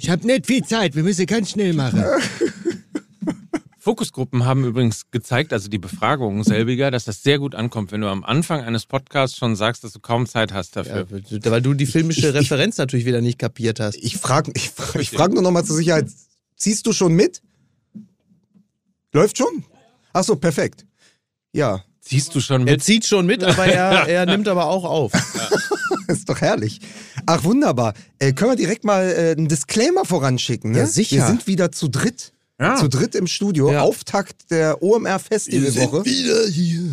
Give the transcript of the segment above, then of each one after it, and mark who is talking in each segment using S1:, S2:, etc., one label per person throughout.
S1: Ich habe nicht viel Zeit, wir müssen ganz schnell machen.
S2: Fokusgruppen haben übrigens gezeigt, also die Befragungen selbiger, dass das sehr gut ankommt, wenn du am Anfang eines Podcasts schon sagst, dass du kaum Zeit hast dafür.
S3: Ja, weil du die filmische Referenz natürlich wieder nicht kapiert hast.
S4: Ich frage ich frag, ich frag nur noch mal zur Sicherheit, ziehst du schon mit? Läuft schon? Ach so, perfekt. Ja,
S2: Siehst du schon
S3: Er
S2: mit?
S3: zieht schon mit, aber er, er nimmt aber auch auf.
S4: ist doch herrlich. Ach, wunderbar. Äh, können wir direkt mal äh, einen Disclaimer voranschicken? Ne?
S3: Ja, sicher.
S4: Wir sind wieder zu dritt.
S2: Ja.
S4: Zu dritt im Studio.
S3: Ja.
S4: Auftakt der OMR Festivalwoche.
S3: wieder hier.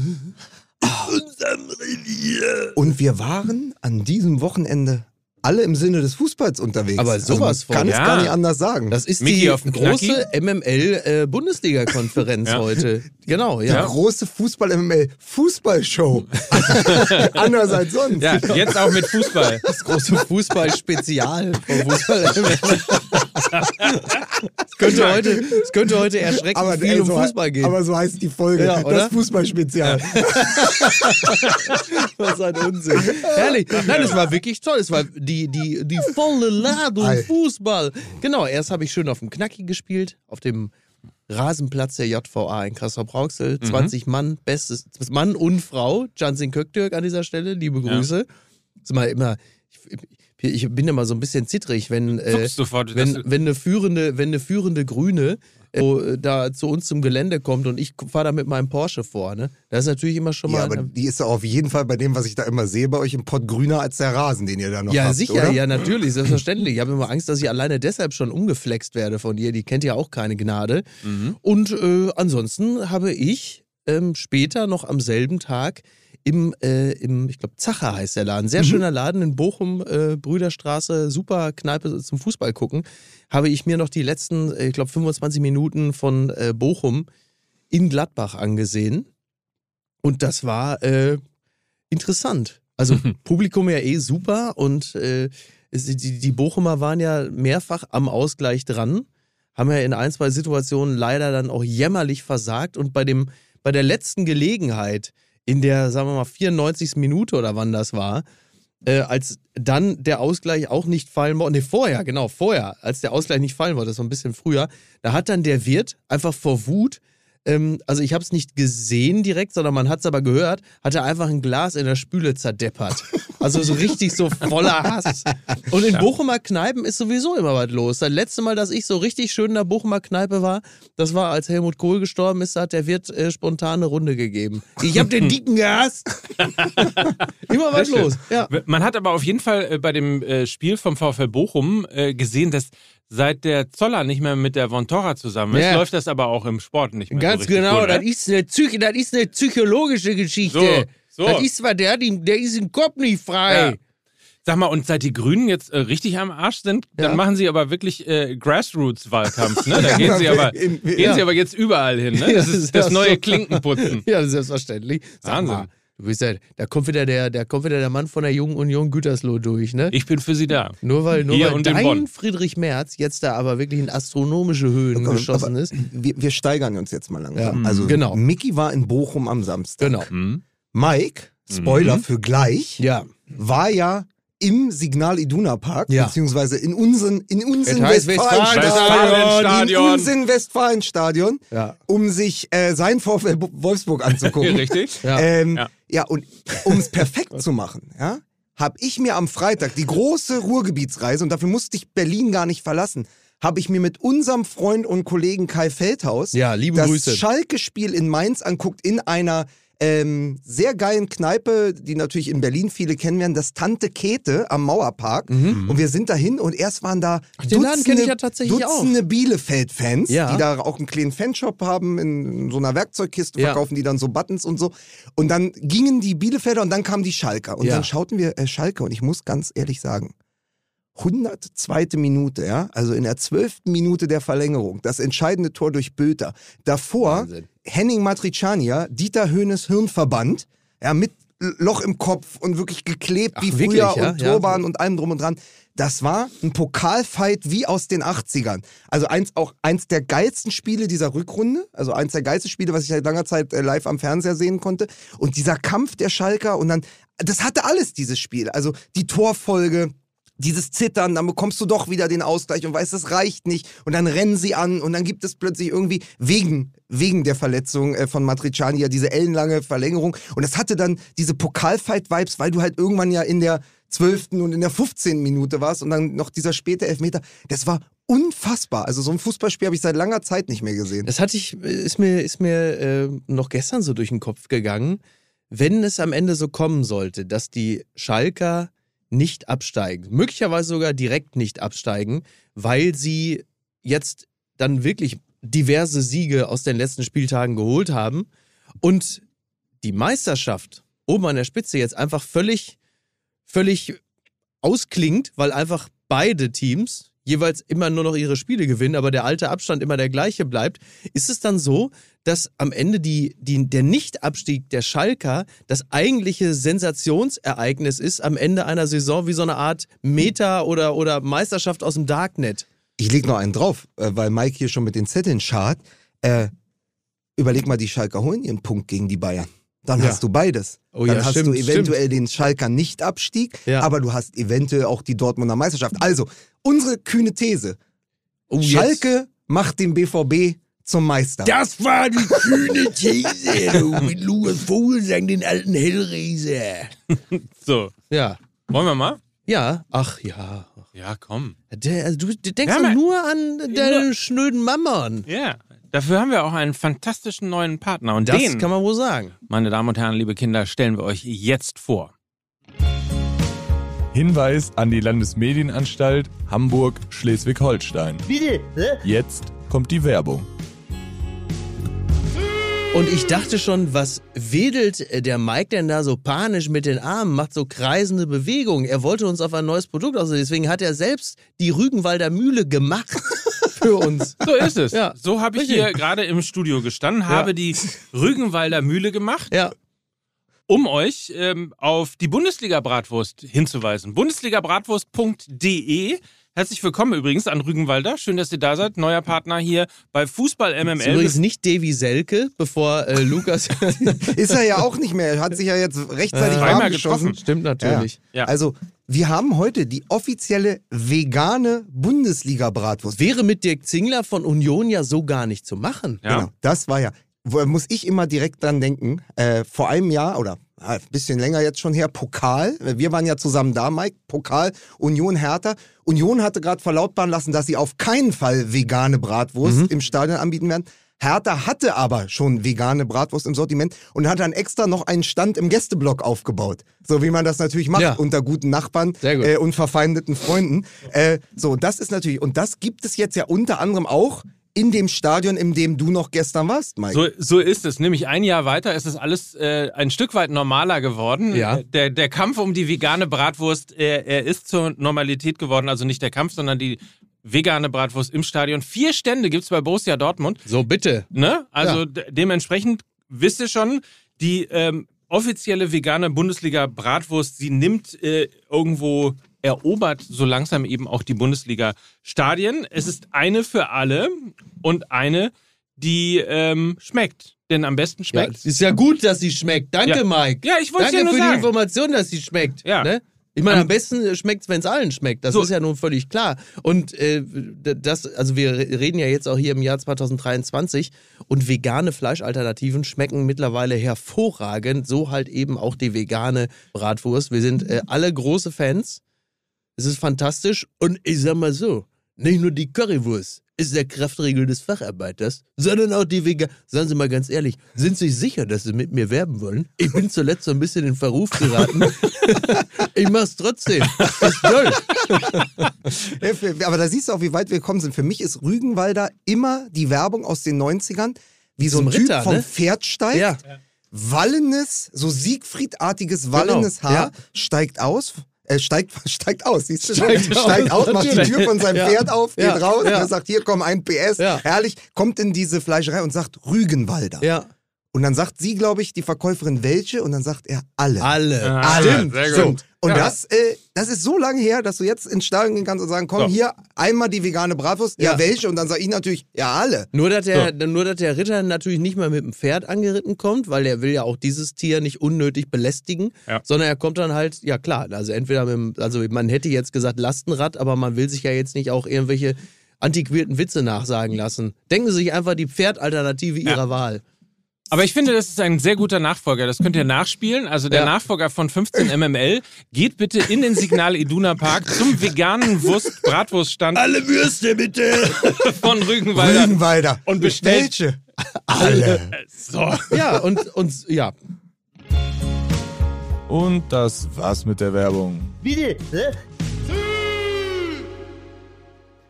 S4: Und wir waren an diesem Wochenende alle im Sinne des Fußballs unterwegs.
S3: Aber sowas
S4: also man kann
S3: von.
S4: es
S2: Ja.
S4: gar nicht anders sagen.
S3: Das ist
S2: Mickey
S3: die
S2: auf dem
S3: große MML-Bundesliga-Konferenz
S2: Ja.
S3: heute. Genau,
S4: die
S3: ja.
S4: große Fußball-MML-Fußballshow. Anders als sonst.
S2: Ja, jetzt auch mit Fußball.
S3: Das große Fußball-Spezial vom Fußball Es könnte heute, es könnte heute erschreckend
S4: Aber,
S3: viel
S4: ey,
S3: um
S4: so,
S3: Fußball gehen.
S4: aber so heißt die Folge.
S3: Ja,
S4: das Fußballspezial.
S3: Was ein Unsinn. Herrlich. Nein, es war wirklich toll. Es war die, die, die volle Ladung
S4: Ei.
S3: Fußball. Genau, erst habe ich schön auf dem Knacki gespielt, auf dem Rasenplatz der JVA in Kassel-Brauxel. 20 Mann, bestes Mann und Frau. Jansin Köktürk an dieser Stelle, liebe Grüße. Ist mal immer, ich, ich bin immer so ein bisschen zittrig, wenn, äh, wenn, wenn, eine führende, wenn eine führende Grüne so, da zu uns zum Gelände kommt und ich fahre da mit meinem Porsche vor. Ne? Das ist natürlich immer schon mal.
S4: Ja, aber die ist ja auf jeden Fall bei dem, was ich da immer sehe, bei euch im Pott grüner als der Rasen, den ihr da noch
S3: Ja,
S4: habt,
S3: sicher,
S4: oder?
S3: ja, natürlich, selbstverständlich. Ich habe immer Angst, dass ich alleine deshalb schon umgeflext werde von ihr. Die kennt ja auch keine Gnade.
S2: Mhm.
S3: Und äh, ansonsten habe ich ähm, später noch am selben Tag im, äh, im ich glaube, Zacher heißt der Laden, sehr
S4: Mhm.
S3: schöner Laden in Bochum, äh, Brüderstraße, super Kneipe zum Fußball gucken, habe ich mir noch die letzten, ich glaube, 25 Minuten von äh, Bochum in Gladbach angesehen. Und das war äh, interessant. Also Publikum ja eh super und äh, es, die, die Bochumer waren ja mehrfach am Ausgleich dran, haben ja in ein, zwei Situationen leider dann auch jämmerlich versagt und bei dem bei der letzten Gelegenheit in der, sagen wir mal, 94. Minute oder wann das war, äh, als dann der Ausgleich auch nicht fallen wollte, ne, vorher, genau, vorher, als der Ausgleich nicht fallen wollte, das war ein bisschen früher, da hat dann der Wirt einfach vor Wut, ähm, also ich habe es nicht gesehen direkt, sondern man hat es aber gehört, hat er einfach ein Glas in der Spüle zerdeppert. Also so richtig so voller Hass. Und in Bochumer Kneipen ist sowieso immer was los. Das letzte Mal, dass ich so richtig schön in der Bochumer Kneipe war, das war, als Helmut Kohl gestorben ist, da hat der Wirt äh, spontan eine Runde gegeben. Ich habe den Dicken gehasst. immer was
S2: Sehr
S3: los. Ja.
S2: Man hat aber auf jeden Fall äh, bei dem äh, Spiel vom VfL Bochum äh, gesehen, dass seit der Zoller nicht mehr mit der Vontora zusammen ist,
S3: Ja.
S2: läuft das aber auch im Sport nicht mehr.
S3: Ganz
S2: so
S3: genau,
S2: gut,
S3: das
S2: ne?
S3: ist, eine das ist eine psychologische Geschichte.
S2: So, so.
S3: Das ist zwar der, der ist im Kopf nicht frei.
S2: Ja. Sag mal, und seit die Grünen jetzt äh, richtig am Arsch sind, dann
S3: Ja.
S2: machen sie aber wirklich äh, Grassroots-Wahlkampf. Ne? Da gehen sie aber
S4: In-
S2: gehen
S4: ja.
S2: sie aber jetzt überall hin. Ne? Das ist das neue. Klinkenputzen.
S3: Ja, selbstverständlich. Sag
S2: Wahnsinn.
S3: Mal, du bist ja, da kommt wieder der, da kommt wieder der Mann von der Jungen Union Gütersloh durch, ne?
S2: Ich bin für sie da.
S3: nur weil, nur
S2: Hier
S3: weil dein. Friedrich Merz jetzt da aber wirklich in astronomische Höhen
S4: Aber-
S3: geschossen ist.
S4: Wir, wir steigern uns jetzt mal langsam.
S3: Ja,
S4: also
S3: genau.
S4: Mickey war in Bochum am Samstag.
S3: Genau.
S2: Hm?
S4: Mike, Spoiler für gleich,
S3: Ja.
S4: war ja im Signal Iduna Park,
S3: Ja.
S4: beziehungsweise in unseren, in unseren Westfalenstadion, in
S2: Westfalenstadion.
S4: unseren Westfalenstadion,
S3: Ja.
S4: um sich äh, sein VfL Wolfsburg anzugucken.
S2: Richtig?
S3: Ja.
S4: Ähm,
S2: Ja.
S4: ja. und um es perfekt zu machen, ja, habe ich mir am Freitag die große Ruhrgebietsreise, und dafür musste ich Berlin gar nicht verlassen, habe ich mir mit unserem Freund und Kollegen Kai Feldhaus
S3: Ja, liebe
S4: das. Schalke-Spiel in Mainz anguckt, in einer ähm, sehr geilen Kneipe, die natürlich in Berlin viele kennen werden, das Tante Kete am Mauerpark. Und wir sind dahin und erst waren da
S3: Mhm. den Laden kenn ich ja tatsächlich
S4: Dutzende Bielefeld-Fans,
S3: Ja.
S4: die da auch einen kleinen Fanshop haben, in so einer Werkzeugkiste
S3: Ja.
S4: verkaufen die dann so Buttons und so. Und dann gingen die Bielefelder und dann kamen die Schalker. Und
S3: Ja.
S4: dann schauten wir äh, Schalke und ich muss ganz ehrlich sagen, 102. Minute, ja, also in der 12. Minute der Verlängerung, das entscheidende Tor durch Bülter. Davor
S3: Wahnsinn.
S4: Henning Matriciania, Dieter Höhnes Hirnverband, ja, mit Loch im Kopf und wirklich geklebt
S3: Ach,
S4: wie
S3: wirklich,
S4: früher
S3: ja?
S4: und
S3: Ja.
S4: Turban und allem drum und dran. Das war ein Pokalfight wie aus den 80ern. Also eins, auch eins der geilsten Spiele dieser Rückrunde. Also eins der geilsten Spiele, was ich seit langer Zeit äh, live am Fernseher sehen konnte. Und dieser Kampf der Schalker und dann, das hatte alles, dieses Spiel. Also die Torfolge, dieses Zittern, dann bekommst du doch wieder den Ausgleich und weißt, das reicht nicht. Und dann rennen sie an und dann gibt es plötzlich irgendwie wegen, wegen der Verletzung äh, von Matriciani ja diese ellenlange Verlängerung. Und das hatte dann diese Pokalfight-Vibes, weil du halt irgendwann ja in der 12. und in der 15. Minute warst und dann noch dieser späte Elfmeter. Das war unfassbar. Also so ein Fußballspiel habe ich seit langer Zeit nicht mehr gesehen.
S3: Das hatte ich, ist mir, ist mir äh, noch gestern so durch den Kopf gegangen. Wenn es am Ende so kommen sollte, dass die Schalker nicht absteigen, möglicherweise sogar direkt nicht absteigen, weil sie jetzt dann wirklich diverse Siege aus den letzten Spieltagen geholt haben und die Meisterschaft oben an der Spitze jetzt einfach völlig, völlig ausklingt, weil einfach beide Teams jeweils immer nur noch ihre Spiele gewinnen, aber der alte Abstand immer der gleiche bleibt, ist es dann so, dass am Ende die, die, der Nichtabstieg der Schalker das eigentliche Sensationsereignis ist am Ende einer Saison wie so eine Art Meta- oder, oder Meisterschaft aus dem Darknet.
S4: Ich leg noch einen drauf, äh, weil Mike hier schon mit den Zetteln schart. Äh, überleg mal, die Schalker holen ihren Punkt gegen die Bayern. Dann
S3: Ja.
S4: hast du beides.
S3: Oh
S4: Dann
S3: ja,
S4: hast
S3: stimmt,
S4: du eventuell den Schalker Nicht-Abstieg,
S3: Ja.
S4: aber du hast eventuell auch die Dortmunder Meisterschaft. Also, unsere kühne These.
S3: Oh, jetzt-
S4: Schalke macht den BVB zum Meister.
S1: Das war die kühne These, du, mit Lukas Vogelsang, den alten Hellraiser.
S2: So,
S3: Ja.
S2: wollen wir mal?
S3: Ja, ach ja.
S2: Ja, komm.
S3: Der, also du, du denkst
S2: Ja,
S3: nur an deine schnöden Mammon.
S2: Ja. Dafür haben wir auch einen fantastischen neuen Partner. Und
S3: Das
S2: den,
S3: kann man wohl sagen.
S2: meine Damen und Herren, liebe Kinder, stellen wir euch jetzt vor.
S5: Hinweis an die Landesmedienanstalt Hamburg-Schleswig-Holstein.
S1: Bitte? Hä?
S5: Jetzt kommt die Werbung.
S3: Und ich dachte schon, was wedelt äh, der Mike denn da so panisch mit den Armen, macht so kreisende Bewegungen. Er wollte uns auf ein neues Produkt aus, deswegen hat er selbst die Rügenwalder Mühle gemacht für uns.
S2: So ist es.
S3: Ja.
S2: So habe ich
S3: Richtig.
S2: hier gerade im Studio gestanden, habe die Rügenwalder Mühle gemacht,
S3: Ja,
S2: um euch ähm, auf die Bundesliga-Bratwurst hinzuweisen. Bundesligabratwurst.de. Herzlich willkommen übrigens an Rügenwalder. Schön, dass ihr da seid. Neuer Partner hier bei Fußball
S3: ist
S2: MML.
S3: übrigens nicht Davy Selke, bevor äh, Lukas.
S4: Ist er ja auch nicht mehr. Er hat sich ja jetzt rechtzeitig
S2: Zweimal
S4: warm geschossen.
S2: getroffen.
S3: Stimmt natürlich.
S2: Ja.
S4: Also, wir haben heute die offizielle vegane Bundesliga-Bratwurst.
S3: Wäre mit Dirk Zingler von Union ja so gar nicht zu machen.
S2: Ja.
S4: Genau, das war ja. Wo muss ich immer direkt dran denken? Äh, vor einem Jahr oder äh, ein bisschen länger jetzt schon her, Pokal. Wir waren ja zusammen da, Mike. Pokal, Union Hertha. Union hatte gerade verlautbaren lassen, dass sie auf keinen Fall vegane Bratwurst im Stadion anbieten werden. Hertha hatte aber schon vegane Bratwurst im Sortiment und hat dann extra noch einen Stand im Gästeblock aufgebaut. So wie man das natürlich macht
S3: Ja.
S4: unter guten Nachbarn
S3: gut.
S4: äh, und verfeindeten Freunden. Äh, so, das ist natürlich, und das gibt es jetzt ja unter anderem auch in dem Stadion, in dem du noch gestern warst, Mike.
S2: So, so ist es. Nämlich ein Jahr weiter ist es alles äh, ein Stück weit normaler geworden.
S3: Ja.
S2: Äh, Der, der Kampf um die vegane Bratwurst, er, er ist zur Normalität geworden. Also nicht der Kampf, sondern die vegane Bratwurst im Stadion. Vier Stände gibt's bei Borussia Dortmund.
S3: So, bitte.
S2: Ne? Also
S3: Ja.
S2: de dementsprechend wisst ihr schon, die ähm, offizielle vegane Bundesliga Bratwurst, sie nimmt äh, irgendwo erobert so langsam eben auch die Bundesliga Stadien. Es ist eine für alle und eine, die ähm, schmeckt. Denn am besten
S3: Ja,
S2: schmeckt.
S3: es ist ja gut, dass sie schmeckt. Danke,
S2: Ja.
S3: Mike.
S2: Ja, ich wollte
S3: Danke
S2: ja nur
S3: für die
S2: sagen.
S3: Information, dass sie schmeckt.
S2: Ja.
S3: Ne? Ich meine, am besten schmeckt es, wenn es allen schmeckt. Das
S2: So.
S3: ist ja nun völlig klar. Und äh, das, also wir re- reden ja jetzt auch hier im Jahr 2023 und vegane Fleischalternativen schmecken mittlerweile hervorragend. So halt eben auch die vegane Bratwurst. Wir sind äh, alle große Fans. Es ist fantastisch. Und ich sag mal so, nicht nur die Currywurst ist der Kraftregel des Facharbeiters, sondern auch die Vegan. Seien Sie mal ganz ehrlich, sind Sie sicher, dass Sie mit mir werben wollen? Ich bin zuletzt so ein bisschen in Verruf geraten. ich mach's trotzdem. Ist toll.
S4: Ja, für- Aber da siehst du auch, wie weit wir gekommen sind. Für mich ist Rügenwalder immer die Werbung aus den 90ern, wie so ein
S3: Diesem
S4: Typ
S3: Ritter,
S4: vom
S3: ne?
S4: Pferd steigt,
S3: Ja.
S4: wallendes, so Siegfriedartiges wallendes
S3: Genau,
S4: Haar,
S3: ja.
S4: steigt aus. Äh, steigt, steigt aus, siehst du?
S3: Steigt
S4: steigt
S3: aus,
S4: aus, macht die. Tür von seinem
S3: Ja.
S4: Pferd auf, geht
S3: Ja,
S4: raus
S3: ja.
S4: und er sagt, hier komm, ein PS,
S3: Ja.
S4: herrlich, kommt in diese Fleischerei und sagt Rügenwalder.
S3: Ja.
S4: Und dann sagt sie, glaube ich, die Verkäuferin, welche? Und dann sagt er alle.
S3: Alle.
S2: Ah,
S4: Stimmt,
S2: sehr gut.
S4: stimmt. Und
S2: Ja.
S4: das, äh, das ist so lange her, dass du jetzt ins Stadion gehen kannst und sagen, komm,
S2: So.
S4: hier einmal die vegane Bratwurst. Ja,
S3: Ja.
S4: welche? Und dann sag ich natürlich, ja, alle.
S3: Nur dass, der, nur, dass der Ritter natürlich nicht mal mit dem Pferd angeritten kommt, weil er will ja auch dieses Tier nicht unnötig belästigen,
S2: Ja.
S3: sondern er kommt dann halt, ja klar, also entweder mit dem, also man hätte jetzt gesagt Lastenrad, aber man will sich ja jetzt nicht auch irgendwelche antiquierten Witze nachsagen lassen. Denken Sie sich einfach die Pferdalternative Ihrer Wahl.
S2: Aber ich finde, das ist ein sehr guter Nachfolger. Das könnt ihr nachspielen. Also der
S3: Ja.
S2: Nachfolger von 15 MML geht bitte in den Signal Iduna Park zum veganen Wurst Bratwurststand
S1: Alle Würste bitte.
S2: von Rügenwalder.
S4: Rügenwalder.
S2: Und bestellt-
S4: Welche? Alle.
S2: So.
S3: Ja, und, und ja,
S5: Und das war's mit der Werbung.
S1: Bitte. Hä?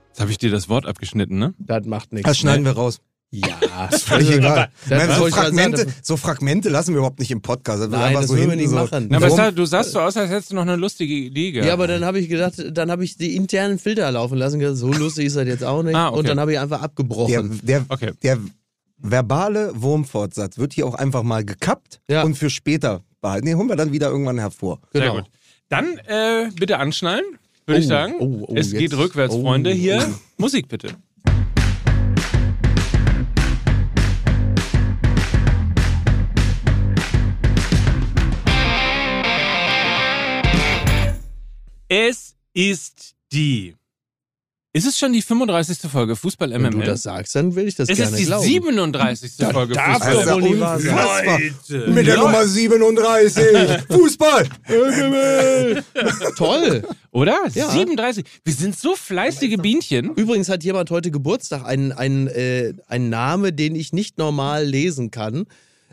S2: Jetzt habe ich dir das Wort abgeschnitten, ne?
S3: das macht nichts.
S4: Das schneiden wir raus.
S3: Ja,
S4: Völlig egal.
S3: das
S4: Nein, so,
S3: ich
S4: Fragmente, so Fragmente lassen wir überhaupt nicht im Podcast. Das wird
S3: Nein,
S4: einfach
S3: das
S4: so
S3: würden wir nicht
S4: so
S3: machen.
S2: Na, aber du sahst so aus, als hättest du noch eine lustige Idee gehabt.
S3: Ja, aber dann habe ich gedacht, dann habe ich die internen Filter laufen lassen. So lustig ist das jetzt auch nicht.
S2: Ah, okay.
S3: Und dann habe ich einfach
S4: Der,
S3: abgebrochen.
S4: der,
S2: Okay.
S4: der verbale Wurmfortsatz wird hier auch einfach mal gekappt
S3: Ja.
S4: und für später behalten. Den holen wir dann wieder irgendwann hervor.
S2: Sehr
S3: genau.
S2: gut. Dann äh, bitte anschnallen, würde ich
S3: Oh,
S2: sagen.
S3: oh, oh,
S2: es
S3: jetzt.
S2: geht rückwärts,
S3: Oh,
S2: Freunde. Hier,
S3: oh.
S2: Musik bitte. Es ist die. Ist es schon die 35. Folge Fußball
S3: Wenn du
S2: MML?
S3: das sagst, dann will ich das
S2: es
S3: gerne
S2: ist die
S3: glauben.
S2: 37. Folge
S3: darf
S2: Fußball
S3: doch
S4: Also unfassbar.
S2: Leute,
S4: Mit der
S2: Leute.
S4: Nummer 37. Fußball.
S3: Toll.
S2: Oder?
S3: Ja.
S2: 37. Wir sind so fleißige Bienchen.
S3: Übrigens hat jemand heute Geburtstag, ein, ein, äh, ein Name, den ich nicht normal lesen kann.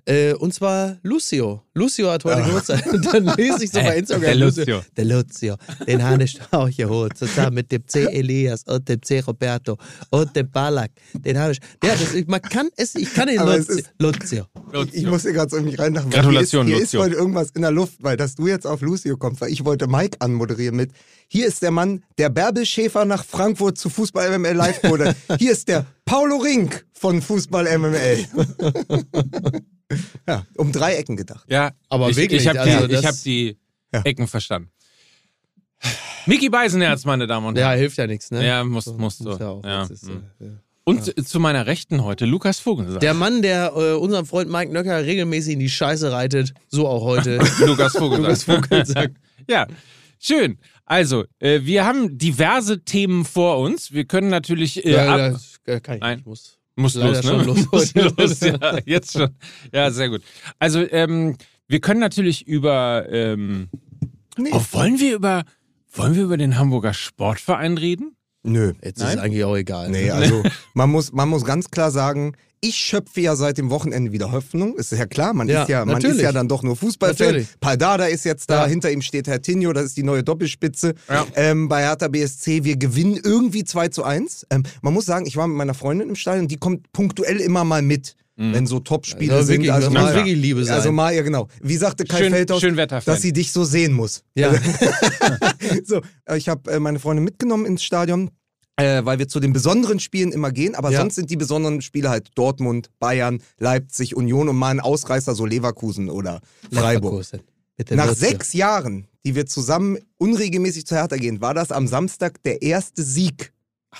S3: Äh, und zwar Lucio. Lucio hat heute Geburtstag. Und dann lese ich so bei Instagram.
S2: der Lucio.
S3: Der Lucio. Den habe ich auch geholt. Zusammen mit dem C. Elias und dem C. Roberto und dem Balak. Den habe ich. Ja, das, ich- man kann es, ich kann den Lucio.
S4: ist-
S3: Lucio.
S4: Ich muss hier gerade so mich reinlachen.
S2: Gratulation,
S4: hier ist, hier
S2: Lucio.
S4: ist heute irgendwas in der Luft, weil dass du jetzt auf Lucio kommst, weil ich wollte Mike anmoderieren mit. Hier ist der Mann, der Bärbel Schäfer nach Frankfurt zu Fußball MML live wurde. Hier ist der Paulo Rink von Fußball MML. ja, um drei Ecken gedacht.
S2: Ja,
S3: Aber
S2: ich,
S3: wirklich,
S2: Ich habe
S3: also
S2: die, ich hab die
S4: Ja.
S2: Ecken verstanden. Mickey Beisenherz, meine Damen und
S3: Ja,
S2: Herren.
S3: hilft ja nichts, ne?
S2: Ja, muss, muss so.
S3: ja auch.
S2: Ja.
S3: Das ist,
S2: mm.
S3: äh, ja.
S2: Und zu meiner Rechten heute, Lukas Vogelsang.
S3: Der Mann, der äh, unseren Freund Mike Nöcker regelmäßig in die Scheiße reitet, so auch heute.
S2: Lukas Vogelsang.
S3: Lukas Vogelsang.
S2: ja, schön. Also, äh, wir haben diverse Themen vor uns. Wir können natürlich. Äh,
S3: ja,
S2: ab,
S3: das äh, kann ich
S2: Nein.
S3: nicht. Muss.
S2: muss los, ne?
S3: schon los.
S2: muss los, ja, jetzt schon. Ja, sehr gut. Also, ähm, wir können natürlich über. Ähm,
S4: Nee.
S2: oh, wollen wir über. Wollen wir über den Hamburger Sportverein reden?
S4: Nö.
S3: Jetzt
S2: Nein?
S3: ist es eigentlich auch egal.
S4: Nee, also man muss, man muss ganz klar sagen, ich schöpfe ja seit dem Wochenende wieder Hoffnung. Ist ja klar, man,
S3: Ja,
S4: ist, ja, man ist ja dann doch nur Fußballfan. Paldada ist jetzt da,
S3: Ja.
S4: hinter ihm steht Herr Tinio, das ist die neue Doppelspitze.
S2: Ja.
S4: Ähm, bei Hertha BSC, wir gewinnen irgendwie 2 zu 1. Ähm, man muss sagen, ich war mit meiner Freundin im Stadion, die kommt punktuell immer mal mit. Wenn so Topspiele
S3: Also
S4: sind. also
S3: das muss
S4: mal,
S3: wirklich Liebe sein.
S4: Also mal, ja genau. Wie sagte Kai
S2: Schön-
S4: Feldhaus,
S2: schön
S4: dass sie dich so sehen muss.
S3: Ja.
S4: So, äh, ich habe äh, meine Freundin mitgenommen ins Stadion, äh, weil wir zu den besonderen Spielen immer gehen. Aber
S3: Ja.
S4: sonst sind die besonderen Spiele halt Dortmund, Bayern, Leipzig, Union und mal ein Ausreißer, so Leverkusen oder Freiburg.
S3: Leverkusen. Bitte
S4: Nach sechs Jahren, die wir zusammen unregelmäßig zu Hertha gehen, war das am Samstag der erste Sieg,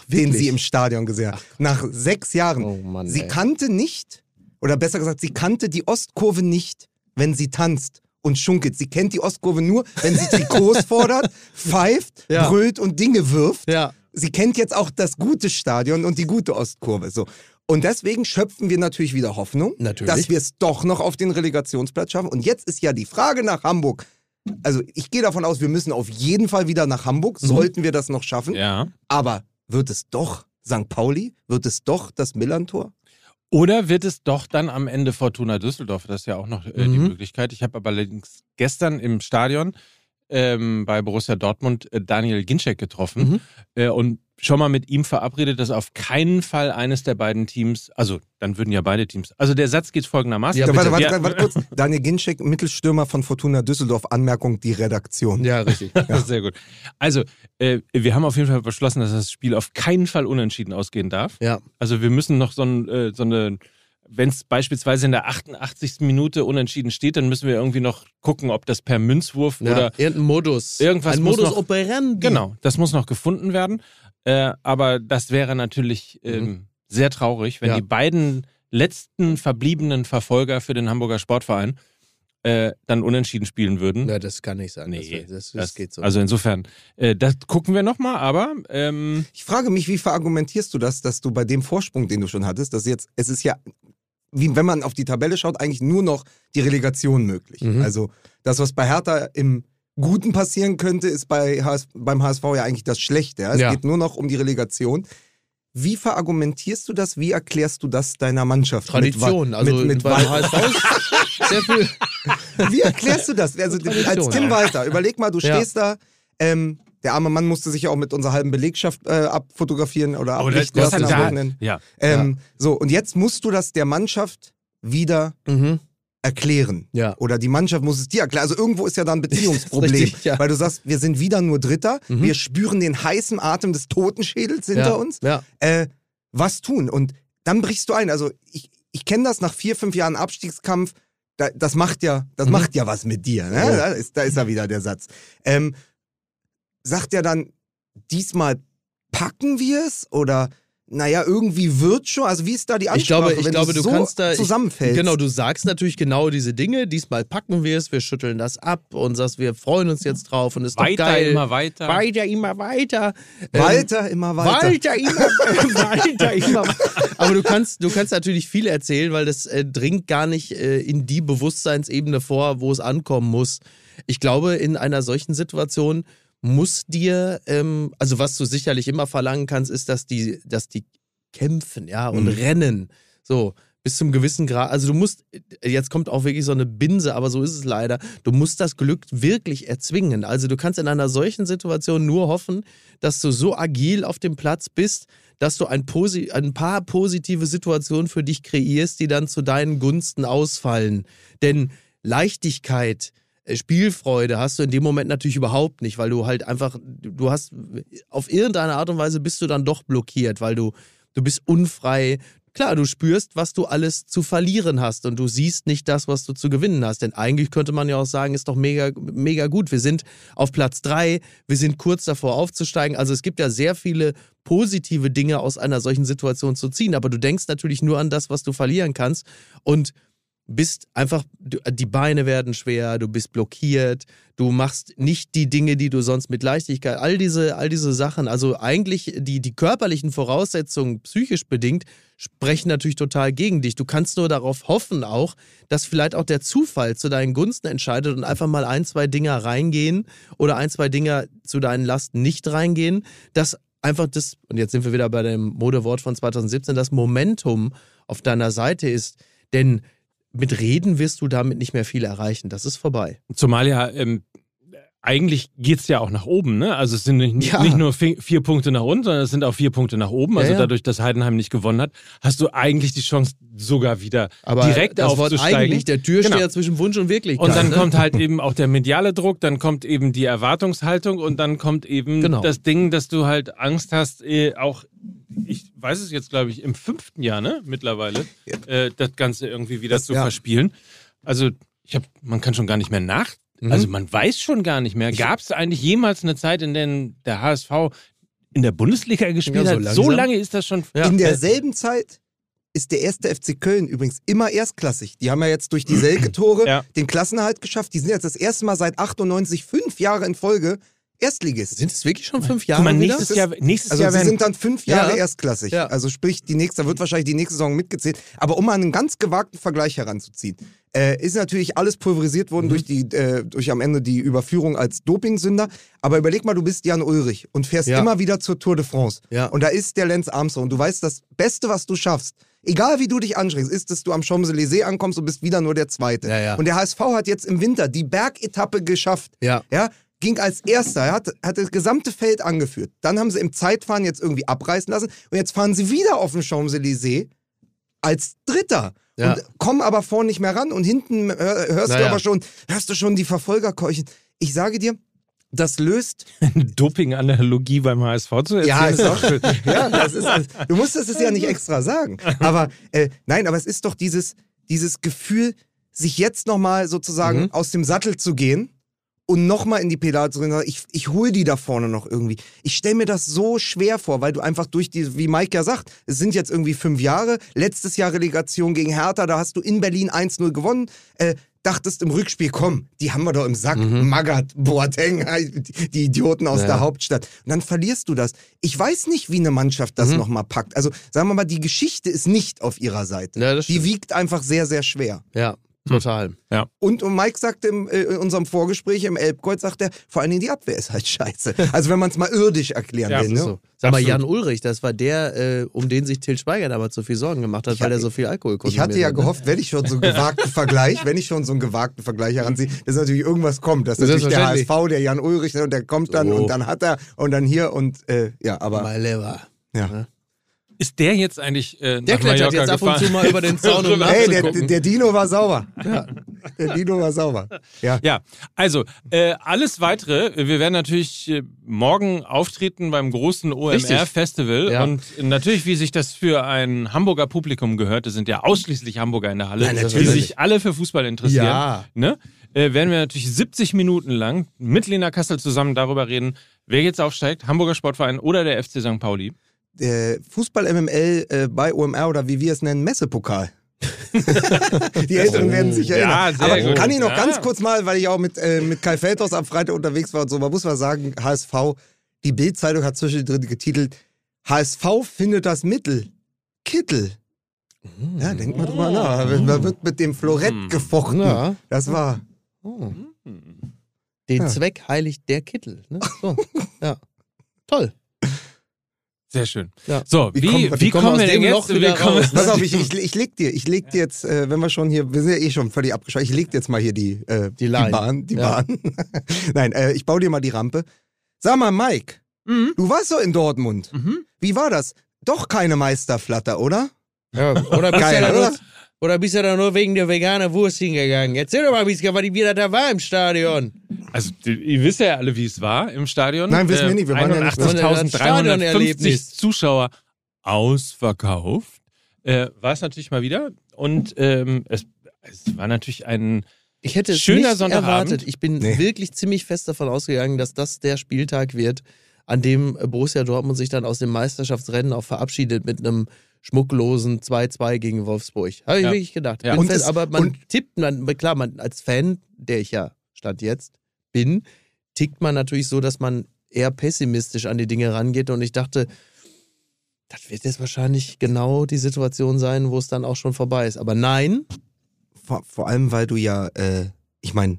S4: den
S3: wirklich?
S4: sie im Stadion gesehen hat. Nach sechs Jahren.
S3: Oh Mann,
S4: sie
S3: ey.
S4: kannte nicht, oder besser gesagt, sie kannte die Ostkurve nicht, wenn sie tanzt und schunkelt. Sie kennt die Ostkurve nur, wenn sie Trikots fordert, pfeift,
S3: Ja.
S4: brüllt und Dinge wirft.
S3: Ja.
S4: Sie kennt jetzt auch das gute Stadion und die gute Ostkurve. So. Und deswegen schöpfen wir natürlich wieder Hoffnung,
S3: Natürlich.
S4: dass wir es doch noch auf den Relegationsplatz schaffen. Und jetzt ist ja die Frage nach Hamburg. Also ich gehe davon aus, wir müssen auf jeden Fall wieder nach Hamburg,
S3: Mhm.
S4: sollten wir das noch schaffen.
S2: Ja.
S4: Aber wird es doch St. Pauli? Wird es doch das Millantor?
S2: Oder wird es doch dann am Ende Fortuna Düsseldorf? Das ist ja auch noch äh, die
S3: Mhm.
S2: Möglichkeit. Ich habe aber allerdings gestern im Stadion ähm, bei Borussia Dortmund äh, Daniel Ginczek getroffen
S3: Mhm.
S2: äh, und schon mal mit ihm verabredet, dass auf keinen Fall eines der beiden Teams, also dann würden ja beide Teams, also der Satz geht folgendermaßen.
S3: Ja,
S4: Ja, warte, warte,
S2: Ja.
S4: warte kurz. Daniel Ginczek, Mittelstürmer von Fortuna Düsseldorf. Anmerkung, die Redaktion.
S3: Ja, richtig.
S2: Sehr gut. Also, äh, wir haben auf jeden Fall beschlossen, dass das Spiel auf keinen Fall unentschieden ausgehen darf.
S3: Ja.
S2: Also wir müssen noch so, ein, äh, so eine wenn es beispielsweise in der 88. Minute unentschieden steht, dann müssen wir irgendwie noch gucken, ob das per Münzwurf
S3: Ja,
S2: oder
S3: irgendein Modus.
S2: Irgendwas
S3: Ein Modus
S2: noch-
S3: operandi.
S2: Genau, das muss noch gefunden werden. Äh, aber das wäre natürlich ähm, sehr traurig, wenn
S3: Ja.
S2: die beiden letzten verbliebenen Verfolger für den Hamburger Sportverein äh, dann unentschieden spielen würden.
S3: Ja, das kann nicht sein.
S2: Nee,
S3: das, das, das,
S2: Das-
S3: geht so.
S2: Also insofern, äh, das gucken wir nochmal, aber ähm,
S4: Ich frage mich, wie verargumentierst du das, dass du bei dem Vorsprung, den du schon hattest, dass jetzt, es ist ja, wie wenn man auf die Tabelle schaut, eigentlich nur noch die Relegation möglich.
S3: Mhm.
S4: Also das, was bei Hertha im Guten passieren könnte, ist bei HS, beim HSV ja eigentlich das Schlechte. Ja? Es
S3: Ja.
S4: geht nur noch um die Relegation. Wie verargumentierst du das? Wie erklärst du das deiner Mannschaft?
S3: Tradition.
S4: Mit,
S3: also
S4: mit, mit
S3: beim HSV sehr viel.
S4: Wie erklärst du das? Also, als. Tim Walter, überleg mal, du
S3: Ja.
S4: stehst da, ähm, der arme Mann musste sich ja auch mit unserer halben Belegschaft äh, abfotografieren oder
S2: das,
S4: ablichten
S2: das
S4: lassen am Wochenende.
S2: ja,
S4: Ähm, So, und jetzt musst du das der Mannschaft wieder
S3: Mhm.
S4: Erklären.
S3: Ja.
S4: Oder die Mannschaft muss es dir erklären. Also irgendwo ist ja dann ein Beziehungsproblem.
S3: richtig, ja.
S4: Weil du sagst, wir sind wieder nur Dritter,
S3: Mhm.
S4: wir spüren den heißen Atem des Totenschädels hinter
S3: ja.
S4: uns.
S3: Ja.
S4: Äh, was tun? Und dann brichst du ein. Also ich, ich kenne das nach vier, fünf Jahren Abstiegskampf. Da, das macht ja, das
S3: Mhm.
S4: macht ja was mit dir. Ne?
S3: Ja.
S4: Da, ist, da ist ja wieder der Satz. Ähm, sagt er dann, diesmal packen wir es? Oder naja, irgendwie wird schon. Also wie ist da die Ansprache,
S3: Ich glaube, ich
S4: wenn
S3: glaube,
S4: du
S3: du
S4: so
S3: kannst da. Ich,
S4: zusammenfällst?
S3: genau, du sagst natürlich genau diese Dinge. Diesmal packen wir es, wir schütteln das ab und sagst, wir freuen uns jetzt drauf und ist doch
S2: weiter,
S3: geil.
S2: immer weiter.
S3: Weiter, immer weiter. Ähm,
S4: Weiter, immer weiter.
S3: Weiter, immer weiter, immer Aber du kannst, du kannst natürlich viel erzählen, weil das äh, dringt gar nicht äh, in die Bewusstseinsebene vor, wo es ankommen muss. Ich glaube, in einer solchen Situation muss dir, ähm, also was du sicherlich immer verlangen kannst, ist, dass die, dass die kämpfen, ja, und
S4: Mhm.
S3: rennen. So, bis zum gewissen Grad. Also du musst, jetzt kommt auch wirklich so eine Binse, aber so ist es leider. Du musst das Glück wirklich erzwingen. Also du kannst in einer solchen Situation nur hoffen, dass du so agil auf dem Platz bist, dass du ein, posi ein paar positive Situationen für dich kreierst, die dann zu deinen Gunsten ausfallen. Denn Leichtigkeit, Spielfreude hast du in dem Moment natürlich überhaupt nicht, weil du halt einfach, du hast, auf irgendeine Art und Weise bist du dann doch blockiert, weil du, du bist unfrei. Klar, du spürst, was du alles zu verlieren hast und du siehst nicht das, was du zu gewinnen hast. Denn eigentlich könnte man ja auch sagen, ist doch mega, mega gut. Wir sind auf Platz drei, wir sind kurz davor aufzusteigen. Also es gibt ja sehr viele positive Dinge aus einer solchen Situation zu ziehen, aber du denkst natürlich nur an das, was du verlieren kannst und bist einfach, die Beine werden schwer, du bist blockiert, du machst nicht die Dinge, die du sonst mit Leichtigkeit, all diese, all diese Sachen, also eigentlich die, die körperlichen Voraussetzungen psychisch bedingt, sprechen natürlich total gegen dich. Du kannst nur darauf hoffen auch, dass vielleicht auch der Zufall zu deinen Gunsten entscheidet und einfach mal ein, zwei Dinger reingehen oder ein, zwei Dinger zu deinen Lasten nicht reingehen, dass einfach das, und jetzt sind wir wieder bei dem Modewort von 2017, das Momentum auf deiner Seite ist, denn mit Reden wirst du damit nicht mehr viel erreichen. Das ist vorbei.
S2: Zumal ja ähm, eigentlich geht es ja auch nach oben, ne? Also es sind nicht,
S3: Ja.
S2: nicht nur vi- vier Punkte nach unten, sondern es sind auch vier Punkte nach oben. Also
S3: Ja, ja.
S2: dadurch, dass Heidenheim nicht gewonnen hat, hast du eigentlich die Chance, sogar wieder
S3: Aber
S2: direkt
S3: das Wort
S2: aufzusteigen.
S3: eigentlich, der Türsteher
S2: Genau.
S3: zwischen Wunsch und Wirklichkeit.
S2: Und dann
S3: ne?
S2: kommt halt eben auch der mediale Druck, dann kommt eben die Erwartungshaltung und dann kommt eben
S3: Genau.
S2: das Ding, dass du halt Angst hast, äh, auch, ich weiß es jetzt, glaube ich, im fünften Jahr, ne, mittlerweile, äh, das Ganze irgendwie wieder
S4: Das-
S2: zu verspielen. Also, ich habe, man kann schon gar nicht mehr nach,
S3: Mhm.
S2: also man weiß schon gar nicht mehr. Gab es eigentlich jemals eine Zeit, in der der HSV in der Bundesliga gespielt
S3: Ja, so
S2: hat?
S3: langsam.
S2: So lange ist das schon.
S3: Ja.
S4: In derselben Zeit ist der erste FC Köln übrigens immer erstklassig. Die haben ja jetzt durch die Selke-Tore
S2: Ja.
S4: den Klassenerhalt geschafft. Die sind jetzt das erste Mal seit 98, fünf Jahre in Folge Erstligist.
S3: Sind es wirklich schon fünf
S2: Guck
S3: Jahre
S2: mal,
S3: wieder?
S2: nächstes Jahr, nächstes
S4: Also
S2: Jahr
S4: sie sind dann fünf Jahre
S3: Ja.
S4: erstklassig.
S3: Ja.
S4: Also sprich, die nächste, da wird wahrscheinlich die nächste Saison mitgezählt. Aber um mal einen ganz gewagten Vergleich heranzuziehen, äh, ist natürlich alles pulverisiert
S3: Mhm.
S4: worden durch, die, äh, durch am Ende die Überführung als Dopingsünder. Aber überleg mal, du bist Jan Ulrich und fährst
S3: Ja.
S4: immer wieder zur Tour de France.
S3: Ja.
S4: Und da ist der Lenz Armstrong. Du weißt, das Beste, was du schaffst, egal wie du dich anstrengst, ist, dass du am Champs-Élysées ankommst und bist wieder nur der Zweite.
S3: Ja, ja.
S4: Und der HSV hat jetzt im Winter die Bergetappe geschafft.
S3: Ja.
S4: Ja, ging als erster, er hat, hat das gesamte Feld angeführt. Dann haben sie im Zeitfahren jetzt irgendwie abreißen lassen und jetzt fahren sie wieder auf den Champs-Élysées als Dritter.
S3: Ja.
S4: Und kommen aber vorne nicht mehr ran und hinten hör, hörst du
S3: Naja.
S4: aber schon, hörst du schon die Verfolger keuchen. Ich sage dir, das löst
S2: Doping-Analogie beim HSV zu erzählen.
S4: Ja, ist auch schön. Ja, das ist, also, du musstest es ja nicht extra sagen. Aber äh, nein, aber es ist doch dieses, dieses Gefühl, sich jetzt nochmal sozusagen aus dem Sattel zu gehen und nochmal in die Pedale zu rennen. Ich, ich hol die da vorne noch irgendwie. Ich stelle mir das so schwer vor, weil du einfach durch die, wie Mike ja sagt, es sind jetzt irgendwie fünf Jahre. Letztes Jahr Relegation gegen Hertha, da hast du in Berlin 1-0 gewonnen. Äh, dachtest im Rückspiel, komm, die haben wir doch im Sack. Magath, Boateng, die, die Idioten aus
S3: Ja.
S4: der Hauptstadt. Und dann verlierst du das. Ich weiß nicht, wie eine Mannschaft das noch mal packt. Also sagen wir mal, die Geschichte ist nicht auf ihrer Seite.
S3: Ja,
S4: die wiegt einfach sehr, sehr schwer.
S3: Ja, total.
S4: Und, und Mike sagte äh, in unserem Vorgespräch im Elbkreuz, sagt er, vor allen Dingen die Abwehr ist halt scheiße. Also wenn man es mal irdisch erklären
S2: Ja,
S4: will.
S2: das
S4: Ne?
S3: So. Sag mal. Jan Ulrich, das war der, äh, um den sich Till Schweiger damals so viel Sorgen gemacht hat,
S4: Ich
S3: weil
S4: hab-
S3: er so viel Alkohol
S4: Ich
S3: konsumiert
S4: hatte ja
S3: hat, ne?
S4: gehofft, wenn ich schon so einen gewagten Vergleich, wenn ich schon so einen gewagten Vergleich heranziehe, dass natürlich irgendwas kommt. Das ist natürlich der. HSV, der Jan Ulrich, ne, und der kommt dann
S3: So.
S4: und dann hat er und dann hier und äh, ja, aber
S3: Mein Lever.
S4: ja.
S2: Ist der jetzt eigentlich äh,
S3: Der klettert
S2: Mallorca
S3: jetzt ab und zu mal über den Zaun, um
S4: Hey, der, der Dino war sauber. Der Dino war sauber. Ja.
S2: Ja, also äh, alles weitere. Wir werden natürlich äh, morgen auftreten beim großen. OMR-Festival.
S3: Ja.
S2: Und natürlich, wie sich das für ein Hamburger Publikum gehört, es sind ja ausschließlich Hamburger in der Halle,
S4: Ja,
S2: die sich alle für Fußball interessieren.
S3: Ja.
S2: Ne? Äh, werden wir natürlich 70 Minuten lang mit Lena Kassel zusammen darüber reden, wer jetzt aufsteigt, Hamburger Sportverein oder der FC St. Pauli.
S4: Der Fußball MML äh, bei OMR oder wie wir es nennen, Messepokal. Die Älteren werden sich
S2: Ja,
S4: erinnern.
S2: sehr
S4: Aber
S2: gut.
S4: kann ich noch
S2: Ja.
S4: ganz kurz mal, weil ich auch mit, äh, mit Kai Feldhaus am Freitag unterwegs war und so, man muss mal sagen, HSV, die Bild-Zeitung hat zwischendrin getitelt, HSV findet das Mittel. Kittel. Ja, denk mal drüber nach. Da wird mit dem Florett
S2: Hm.
S4: gefochten.
S3: Ja.
S4: Das war.
S3: Oh. Den
S4: Ja.
S3: Zweck heiligt der Kittel. Ne? So. ja. Toll.
S2: Sehr schön.
S3: Ja.
S2: So,
S4: Wie
S2: wie,
S4: kommen
S2: wie,
S4: wir- wie
S3: kommen wir
S2: kommen wir
S3: aus
S2: denn
S3: dem
S2: jetzt?
S3: Loch wieder
S2: wir kommen,
S3: raus?
S4: Pass auf, ich, ich, ich leg dir, ich leg dir jetzt, äh, wenn wir schon hier, wir sind ja eh schon völlig abgeschweift, ich leg dir jetzt mal hier die, äh,
S3: Die Line.
S4: Bahn, die
S3: Ja.
S4: Bahn. Nein, äh, ich baue dir mal die Rampe. Sag mal, Mike,
S2: Mhm.
S4: du warst doch in Dortmund.
S2: Mhm.
S4: Wie war das? Doch keine Meisterflatter, oder?
S3: Ja. Oder,
S4: Geil, oder?
S3: Oder bist du da nur wegen der veganen Wurst hingegangen? Erzähl doch mal, wie es was die wieder da war im Stadion.
S2: Also, ihr wisst ja alle, wie es war im Stadion.
S4: Nein, wissen wir nicht. Wir waren ja nicht
S3: drin. Das
S2: 81.350
S3: Stadionerlebnis.
S2: Zuschauer ausverkauft. Äh, war es natürlich mal wieder. Und ähm, es, es war natürlich ein.
S3: Ich hätte es
S2: Schöner
S3: nicht erwartet. Ich bin
S4: Nee.
S3: wirklich ziemlich fest davon ausgegangen, dass das der Spieltag wird, an dem Borussia Dortmund sich dann aus dem Meisterschaftsrennen auch verabschiedet mit einem schmucklosen 2-2 gegen Wolfsburg. Habe ich
S2: Ja.
S3: wirklich gedacht.
S2: Ja.
S3: Fest,
S4: es-
S3: aber man
S4: und-
S3: tippt, man, klar, man als Fan, der ich ja Stand jetzt bin, tickt man natürlich so, dass man eher pessimistisch an die Dinge rangeht. Und ich dachte, das wird jetzt wahrscheinlich genau die Situation sein, wo es dann auch schon vorbei ist. Aber nein,
S4: Vor, vor allem, weil du ja, äh, ich meine,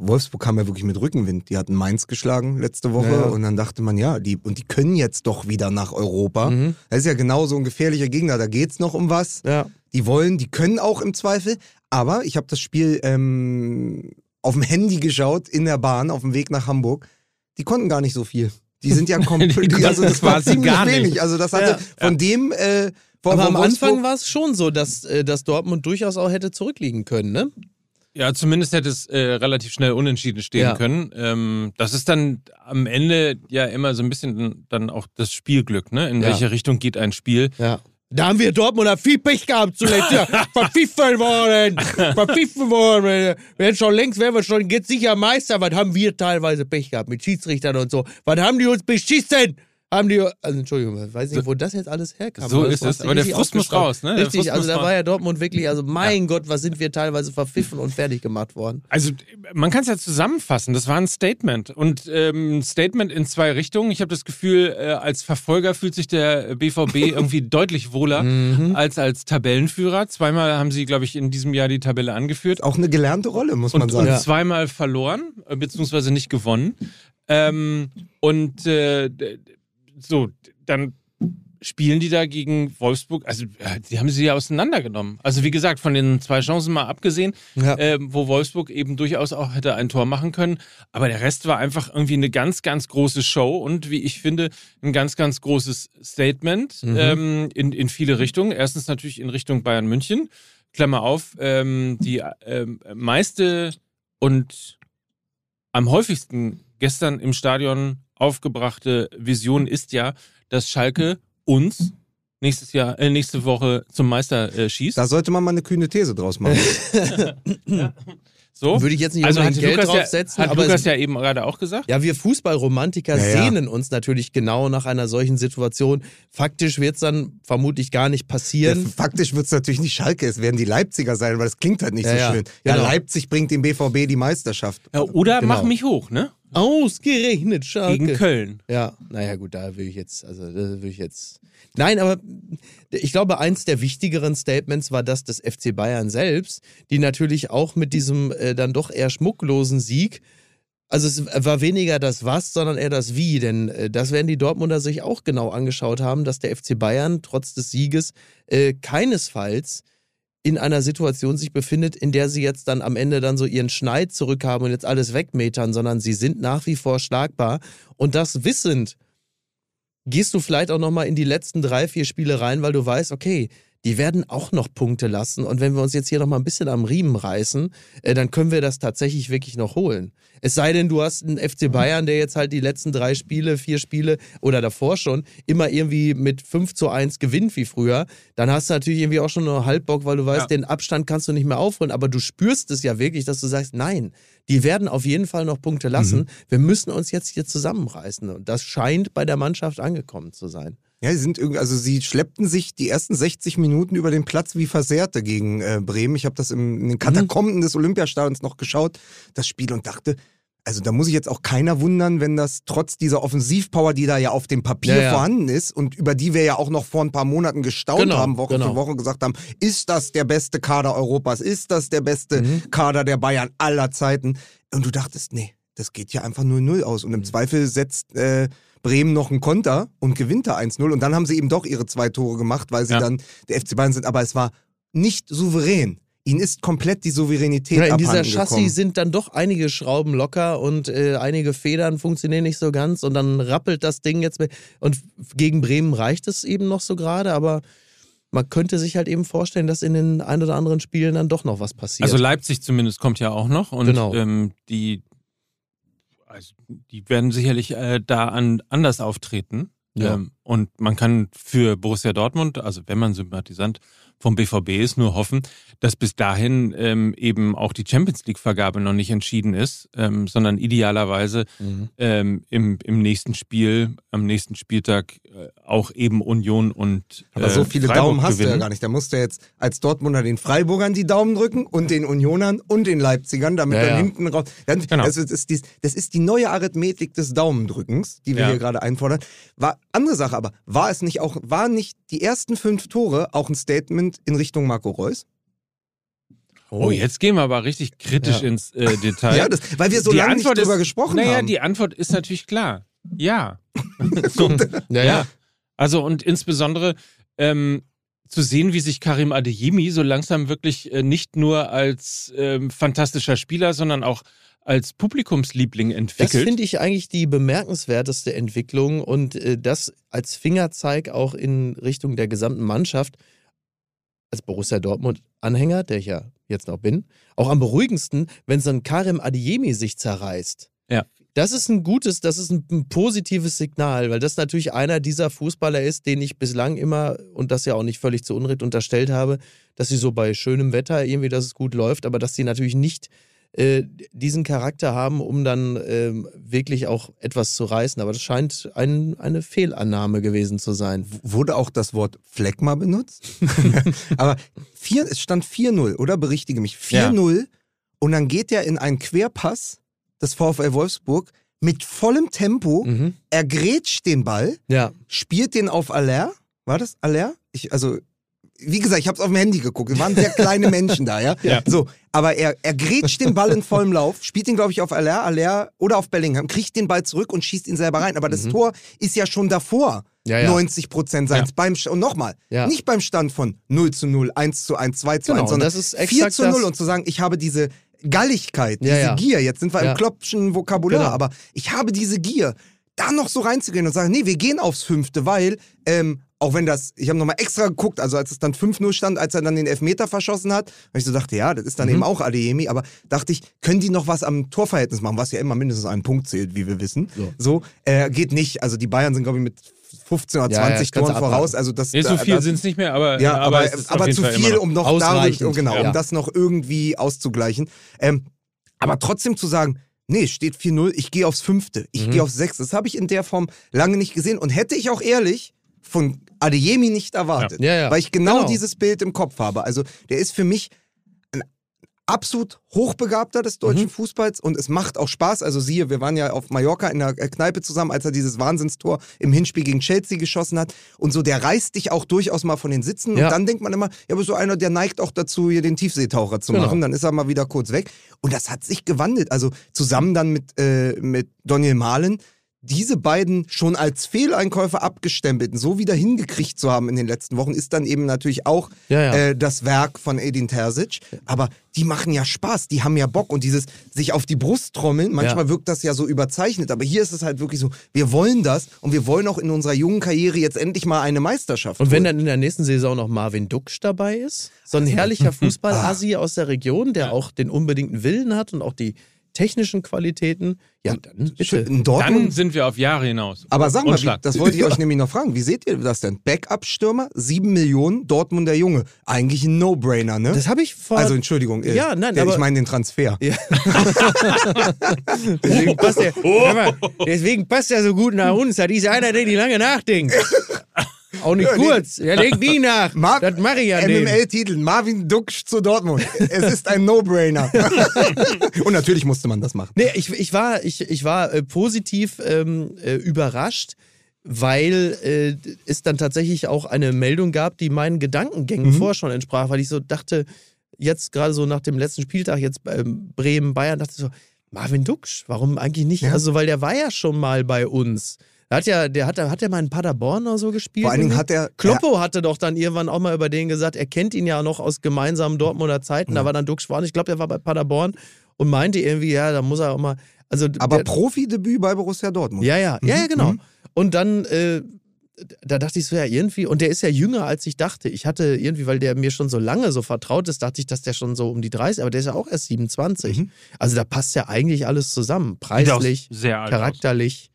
S4: Wolfsburg kam ja wirklich mit Rückenwind. Die hatten Mainz geschlagen letzte Woche
S3: Ja.
S4: und dann dachte man, ja, die, und die können jetzt doch wieder nach Europa.
S3: Mhm.
S4: Das ist ja genau so ein gefährlicher Gegner, da geht's noch um was.
S3: ja.
S4: Die wollen, die können auch im Zweifel. Aber ich habe das Spiel ähm, auf dem Handy geschaut, in der Bahn, auf dem Weg nach Hamburg. Die konnten gar nicht so viel. Die sind ja komplett, also das war ziemlich wenig. Also das hatte
S3: Ja.
S4: von dem, äh, von,
S3: Aber am Anfang
S4: Wolfsburg-
S3: war es schon so, dass, äh, dass Dortmund durchaus auch hätte zurückliegen können, ne?
S2: Ja, zumindest hätte es äh, relativ schnell unentschieden stehen
S3: Ja.
S2: können. Ähm, das ist dann am Ende ja immer so ein bisschen dann auch das Spielglück, ne? In
S3: Ja.
S2: welche Richtung geht ein Spiel?
S3: Ja. Da haben wir Dortmunder viel Pech gehabt zuletzt. Ja, verpfiffen worden. Verpfiffen worden. Wir wären schon längst, wären wir schon jetzt sicher Meister. Was haben wir teilweise Pech gehabt mit Schiedsrichtern und so? Was haben die uns beschissen? Haben die, also Entschuldigung, ich weiß nicht, wo das jetzt alles herkam.
S2: So ist es, aber der Frust muss raus, ne?
S3: Richtig, also da
S2: raus.
S3: war ja Dortmund wirklich, also mein Gott, was sind wir teilweise verpfiffen und fertig gemacht worden.
S2: Also man kann es ja zusammenfassen. Das war ein Statement und ähm, ein Statement in zwei Richtungen. Ich habe das Gefühl, äh, als Verfolger fühlt sich der BVB irgendwie deutlich wohler
S3: Mhm.
S2: als als Tabellenführer. Zweimal haben sie, glaube ich, in diesem Jahr die Tabelle angeführt.
S4: auch eine gelernte Rolle, muss man
S2: und,
S4: sagen.
S2: und
S3: Ja.
S2: zweimal verloren, äh, beziehungsweise nicht gewonnen. Ähm, und äh, so, dann spielen die da gegen Wolfsburg. Also, äh, die haben sie ja auseinandergenommen. Also, wie gesagt, von den zwei Chancen mal abgesehen,
S3: Ja.
S2: ähm, wo Wolfsburg eben durchaus auch hätte ein Tor machen können. Aber der Rest war einfach irgendwie eine ganz, ganz große Show und wie ich finde, ein ganz, ganz großes Statement
S3: Mhm.
S2: ähm, in, in viele Richtungen. Erstens natürlich in Richtung Bayern München. Klammer auf, ähm, die ähm, meiste und am häufigsten gestern im Stadion aufgebrachte Vision ist ja, dass Schalke uns nächstes Jahr, äh, nächste Woche zum Meister äh, schießt.
S4: Da sollte man mal eine kühne These draus machen.
S2: so.
S3: Würde ich jetzt nicht
S2: also hat
S3: unbedingt Geld
S2: Lukas, ja,
S3: draufsetzen,
S2: hat
S3: aber
S2: Lukas
S3: es-
S2: ja eben gerade auch gesagt.
S3: Ja, wir Fußballromantiker
S4: Ja, ja.
S3: sehnen uns natürlich genau nach einer solchen Situation. Faktisch wird es dann vermutlich gar nicht
S4: Ja,
S3: passieren.
S4: faktisch wird es natürlich nicht Schalke, es werden die Leipziger sein, weil das klingt halt nicht
S3: Ja,
S4: so
S3: ja,
S4: schön. Ja,
S3: genau.
S4: Leipzig bringt dem BVB die Meisterschaft.
S2: Ja, oder
S3: Genau.
S2: mach mich hoch, ne?
S3: Ausgerechnet Schalke.
S2: Gegen Köln.
S3: Ja, naja, gut, da will ich jetzt, also da will ich jetzt. Nein, aber ich glaube, eins der wichtigeren Statements war das des FC Bayern selbst, die natürlich auch mit diesem äh, dann doch eher schmucklosen Sieg, also es war weniger das Was, sondern eher das Wie, denn äh, das werden die Dortmunder sich auch genau angeschaut haben, dass der FC Bayern trotz des Sieges äh, keinesfalls in einer Situation sich befindet, in der sie jetzt dann am Ende dann so ihren Schneid zurückhaben und jetzt alles wegmetern, sondern sie sind nach wie vor schlagbar. Und das wissend, gehst du vielleicht auch nochmal in die letzten drei, vier Spiele rein, weil du weißt, okay, die werden auch noch Punkte lassen. Und wenn wir uns jetzt hier nochmal ein bisschen am Riemen reißen, äh, dann können wir das tatsächlich wirklich noch holen. Es sei denn, du hast einen FC Bayern, der jetzt halt die letzten drei Spiele, vier Spiele oder davor schon immer irgendwie mit 5 zu 1 gewinnt wie früher. Dann hast du natürlich irgendwie auch schon nur Halbbock, weil du weißt,
S2: Ja.
S3: den Abstand kannst du nicht mehr aufholen. Aber du spürst es ja wirklich, dass du sagst, nein, die werden auf jeden Fall noch Punkte lassen. Wir müssen uns jetzt hier zusammenreißen. Und das scheint bei der Mannschaft angekommen zu sein.
S4: Ja, sie sind irgendwie, also sie schleppten sich die ersten 60 Minuten über den Platz wie Versehrte gegen äh, Bremen. Ich habe das im, in den Katakomben des Olympiastadions noch geschaut, das Spiel, und dachte, also da muss sich jetzt auch keiner wundern, wenn das trotz dieser Offensivpower, die da ja auf dem Papier
S3: Ja, ja.
S4: vorhanden ist und über die wir ja auch noch vor ein paar Monaten gestaunt
S3: Genau,
S4: haben, Woche
S3: genau.
S4: für Woche gesagt haben, ist das der beste Kader Europas? Ist das der beste
S3: Mhm.
S4: Kader der Bayern aller Zeiten? Und du dachtest, nee, das geht ja einfach 0-0 aus.
S3: Mhm.
S4: Und im Zweifel setzt äh, Bremen noch einen Konter und gewinnt da 1-0. Und dann haben sie eben doch ihre zwei Tore gemacht, weil sie
S2: Ja.
S4: dann der FC Bayern sind. Aber es war nicht souverän. Ihnen ist komplett die Souveränität
S3: Ja, in dieser Chassis
S4: gekommen.
S3: sind dann doch einige Schrauben locker und äh, einige Federn funktionieren nicht so ganz und dann rappelt das Ding jetzt. mit- Und gegen Bremen reicht es eben noch so gerade, aber man könnte sich halt eben vorstellen, dass in den ein oder anderen Spielen dann doch noch was passiert.
S2: Also Leipzig zumindest kommt ja auch noch und
S3: Genau.
S2: ähm, die, also die werden sicherlich äh, da an, anders auftreten.
S3: Ja.
S2: Ähm, und man kann für Borussia Dortmund, also wenn man Sympathisant vom BVB ist, nur hoffen, dass bis dahin ähm, eben auch die Champions League-Vergabe noch nicht entschieden ist, ähm, sondern idealerweise
S3: Mhm.
S2: ähm, im, im nächsten Spiel, am nächsten Spieltag äh, auch eben Union und
S4: Aber
S2: äh,
S4: so viele
S2: Freiburg
S4: Daumen hast du ja
S2: gewinnen.
S4: gar nicht. Da musst du jetzt als Dortmunder den Freiburgern die Daumen drücken und den Unionern und den Leipzigern, damit
S3: Ja,
S4: dann
S3: ja.
S4: hinten raus. Dann,
S2: Genau.
S4: also das, ist die, das ist die neue Arithmetik des Daumendrückens, die wir
S2: Ja.
S4: hier gerade einfordern. War andere Sache, aber war es nicht auch, waren nicht die ersten fünf Tore auch ein Statement in Richtung Marco Reus?
S2: Oh, jetzt gehen wir aber richtig kritisch
S3: Ja.
S2: ins äh, Detail.
S4: Ja, das, weil wir so
S2: Die
S4: lange nicht
S2: Antwort
S4: drüber
S2: ist,
S4: gesprochen
S2: naja,
S4: haben.
S2: die Antwort ist natürlich klar. Ja. so,
S3: ja,
S2: ja.
S3: ja.
S2: Also und insbesondere ähm, zu sehen, wie sich Karim Adeyemi so langsam wirklich äh, nicht nur als ähm, fantastischer Spieler, sondern auch als Publikumsliebling
S3: Das
S2: entwickelt.
S3: finde ich eigentlich die bemerkenswerteste Entwicklung und äh, das als Fingerzeig auch in Richtung der gesamten Mannschaft. Als Borussia Dortmund-Anhänger, der ich ja jetzt noch bin, auch am beruhigendsten, wenn so ein Karim Adiemi sich zerreißt.
S2: Ja.
S3: Das ist ein gutes, das ist ein, ein positives Signal, weil das natürlich einer dieser Fußballer ist, den ich bislang immer, und das ja auch nicht völlig zu Unrecht unterstellt habe, dass sie so bei schönem Wetter irgendwie, dass es gut läuft, aber dass sie natürlich nicht äh, diesen Charakter haben, um dann ähm, wirklich auch etwas zu reißen. Aber das scheint ein, eine Fehlannahme gewesen zu sein.
S4: Wurde auch das Wort Fleckma benutzt? Aber vier, es stand 4-0, oder? Berichtige mich. 4-0 und dann geht er in einen Querpass des VfL Wolfsburg mit vollem Tempo,
S3: Mhm.
S4: er grätscht den Ball,
S3: Ja,
S4: spielt den auf Aller. War das Aller? Ich, also, wie gesagt, ich habe es auf dem Handy geguckt. Es waren sehr kleine Menschen da, ja?
S2: Ja.
S4: So, aber er, er grätscht den Ball in vollem Lauf, spielt ihn, glaube ich, auf Aller, Aller oder auf Bellingham, kriegt den Ball zurück und schießt ihn selber rein. Aber das Tor ist ja schon davor.
S3: Mhm. Ja, ja.
S4: 90 Prozent seins. Beim, St- und nochmal,
S3: Ja.
S4: nicht beim Stand von 0 zu 0, 1 zu 1, 2 zu
S3: Genau,
S4: 1, sondern
S3: das ist
S4: 4
S3: exakt
S4: zu 0
S3: das.
S4: und zu sagen, ich habe diese Galligkeit,
S3: Ja,
S4: diese
S3: ja.
S4: Gier, jetzt sind wir
S3: Ja.
S4: im Kloppschen Vokabular,
S3: Genau.
S4: aber ich habe diese Gier, da noch so reinzugehen und sagen, nee, wir gehen aufs Fünfte, weil ähm, auch wenn das, ich habe nochmal extra geguckt, also als es dann 5-0 stand, als er dann den Elfmeter verschossen hat, weil ich so dachte, ja, das ist dann
S3: Mhm.
S4: eben auch Adeyemi, aber dachte ich, können die noch was am Torverhältnis machen, was ja immer mindestens einen Punkt zählt, wie wir wissen.
S3: So.
S4: So, äh, geht nicht. Also die Bayern sind, glaube ich, mit 15 oder
S3: Ja, ja,
S4: 20
S3: kannst du
S4: Toren voraus. Also das,
S2: Nee, so viel sind es nicht mehr, aber,
S4: ja, aber,
S2: es ist auf
S4: aber
S2: jeden
S4: zu
S2: Fall
S4: viel,
S2: noch.
S4: um noch
S3: Ausreichend,
S4: darüber, genau,
S3: ja.
S4: um das noch irgendwie auszugleichen. Ähm, aber trotzdem zu sagen, nee, steht 4-0, ich gehe aufs Fünfte, ich
S3: Mhm.
S4: gehe aufs Sechste. Das habe ich in der Form lange nicht gesehen und hätte ich auch ehrlich von Adeyemi nicht erwartet.
S3: Ja. Ja, ja.
S4: Weil ich genau,
S3: Genau.
S4: dieses Bild im Kopf habe. Also der ist für mich ein absolut Hochbegabter des deutschen
S3: Mhm.
S4: Fußballs und es macht auch Spaß. Also siehe, wir waren ja auf Mallorca in der äh, Kneipe zusammen, als er dieses Wahnsinnstor im Hinspiel gegen Chelsea geschossen hat. Und so, der reißt dich auch durchaus mal von den Sitzen. Und dann denkt man immer, ja, aber so einer, der neigt auch dazu, hier den Tiefseetaucher zu
S3: Genau.
S4: machen. Dann ist er mal wieder kurz weg. Und das hat sich gewandelt. Also zusammen dann mit, äh, mit Daniel Mahlen diese beiden schon als Fehleinkäufe abgestempelten so wieder hingekriegt zu haben in den letzten Wochen, ist dann eben natürlich auch
S3: Ja, ja.
S4: Äh, das Werk von Edin Terzic. Aber die machen ja Spaß, die haben ja Bock und dieses sich auf die Brust trommeln, manchmal wirkt das ja so überzeichnet, aber hier ist es halt wirklich so, wir wollen das und wir wollen auch in unserer jungen Karriere jetzt endlich mal eine Meisterschaft.
S3: Und wenn
S4: holen.
S3: dann in der nächsten Saison noch Marvin Duksch dabei ist, so ein herrlicher Fußball-Asi aus der Region, der auch den unbedingten Willen hat und auch die technischen Qualitäten, ja, dann bitte.
S2: Dann
S4: Dortmund
S2: sind wir auf Jahre hinaus.
S4: Aber sag mal, wie, das wollte ich euch nämlich noch fragen. Wie seht ihr das denn? Backup-Stürmer, 7 Millionen, Dortmunder Junge. Eigentlich ein No-Brainer, ne?
S3: Das habe ich vor.
S4: also Entschuldigung, äh,
S3: Ja, nein,
S4: der,
S3: aber-
S4: ich meine den Transfer.
S3: Ja. deswegen, passt er, hör mal, deswegen passt er so gut nach uns. Das ist einer, der nicht lange nachdenkt. Auch nicht
S4: Ja,
S3: kurz. Er denkt nie nach.
S4: Mar-
S3: das mache ich an dem.
S4: MML-Titel, Marvin Duksch zu Dortmund. es ist ein No-Brainer. Und natürlich musste man das machen.
S3: Nee, ich, ich war, ich, ich war äh, positiv ähm, äh, überrascht, weil äh, es dann tatsächlich auch eine Meldung gab, die meinen Gedankengängen vorher schon entsprach, weil ich so dachte, jetzt gerade so nach dem letzten Spieltag, jetzt bei ähm, Bremen, Bayern, dachte ich so, Marvin Duksch, warum eigentlich nicht?
S4: Ja.
S3: Also, weil der war ja schon mal bei uns. Der hat ja, der hat, hat ja mal in Paderborn oder so gespielt.
S4: Vor allen Dingen hat er.
S3: Kloppo hatte doch dann irgendwann auch mal über den gesagt, er kennt ihn ja noch aus gemeinsamen Dortmunder Zeiten. Da war dann Duck Schwan, ich glaube, der war bei Paderborn und meinte irgendwie, ja, da muss er auch mal. Also
S4: Aber
S3: der,
S4: Profidebüt bei Borussia Dortmund.
S3: ja, ja, ja, ja,
S4: Mhm,
S3: genau.
S4: mhm.
S3: Und dann, äh, da dachte ich so, ja, irgendwie, und der ist ja jünger, als ich dachte. Ich hatte irgendwie, weil der mir schon so lange so vertraut ist, dachte ich, dass der schon so um die 30, aber der ist ja auch erst 27.
S4: Mhm.
S3: Also da passt ja eigentlich alles zusammen. Preislich,
S2: sehr
S3: charakterlich.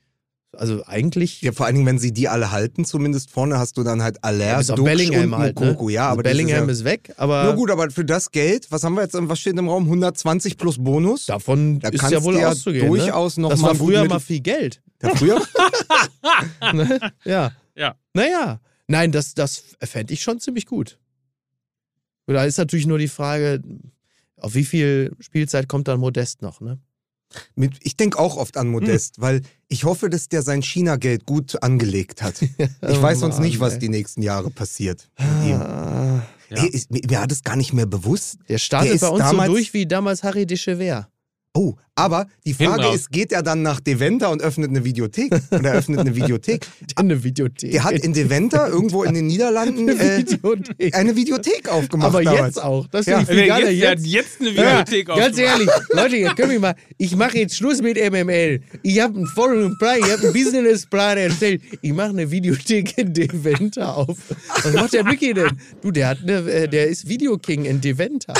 S3: Also eigentlich.
S4: Ja, vor allen Dingen, wenn sie die alle halten, zumindest vorne hast du dann halt Aller,
S3: auf
S4: Duksch
S3: Bellingham
S4: und
S3: halt. Ne?
S4: Ja,
S3: Also
S4: aber
S3: Bellingham
S4: ist,
S3: ist, weg, aber.
S4: ja, nur gut, aber für das Geld, was haben wir jetzt, was steht im Raum? 120 plus Bonus?
S3: Davon
S4: Da
S3: ist
S4: kannst
S3: ja wohl
S4: ja
S3: auszugehen.
S4: durchaus
S3: ne?
S4: noch
S3: Das
S4: mal
S3: war früher mal viel Geld.
S4: Ja, früher?
S3: ne? Ja.
S2: Ja.
S3: Naja. Nein, das, das fände ich schon ziemlich gut. Da ist natürlich nur die Frage, auf wie viel Spielzeit kommt dann Modest noch, ne?
S4: Mit, ich denke auch oft an Modest, weil ich hoffe, dass der sein China-Geld gut angelegt hat. Ich weiß sonst nicht, was die nächsten Jahre passiert.
S3: Ah,
S2: Ja.
S4: Ey, ist, mir, hat es gar nicht mehr bewusst.
S3: der startet
S4: Der ist
S3: bei uns so durch wie damals Harry de Chever.
S4: Oh, aber die Frage ist, geht er dann nach Deventer und öffnet eine Videothek? Oder eröffnet eine Videothek?
S3: Eine Videothek.
S4: Der hat in Deventer irgendwo in den Niederlanden
S3: eine
S4: äh,
S3: Videothek.
S4: eine Videothek aufgemacht.
S3: Aber
S4: damals.
S3: jetzt auch. Das
S4: Ja.
S3: viel
S2: Der,
S3: geiler.
S2: jetzt, hat
S3: Jetzt,
S2: jetzt eine
S3: Ja,
S2: Videothek
S3: ganz
S2: aufgemacht.
S3: ehrlich, Leute, jetzt können wir mal. Ich mache jetzt Schluss mit MML. Ich habe einen Folgenplan, ich habe einen Businessplan erstellt. Ich mache eine Videothek in Deventer auf. Was macht der Mickey denn? Du, der hat eine, äh, der ist Videoking in Deventer.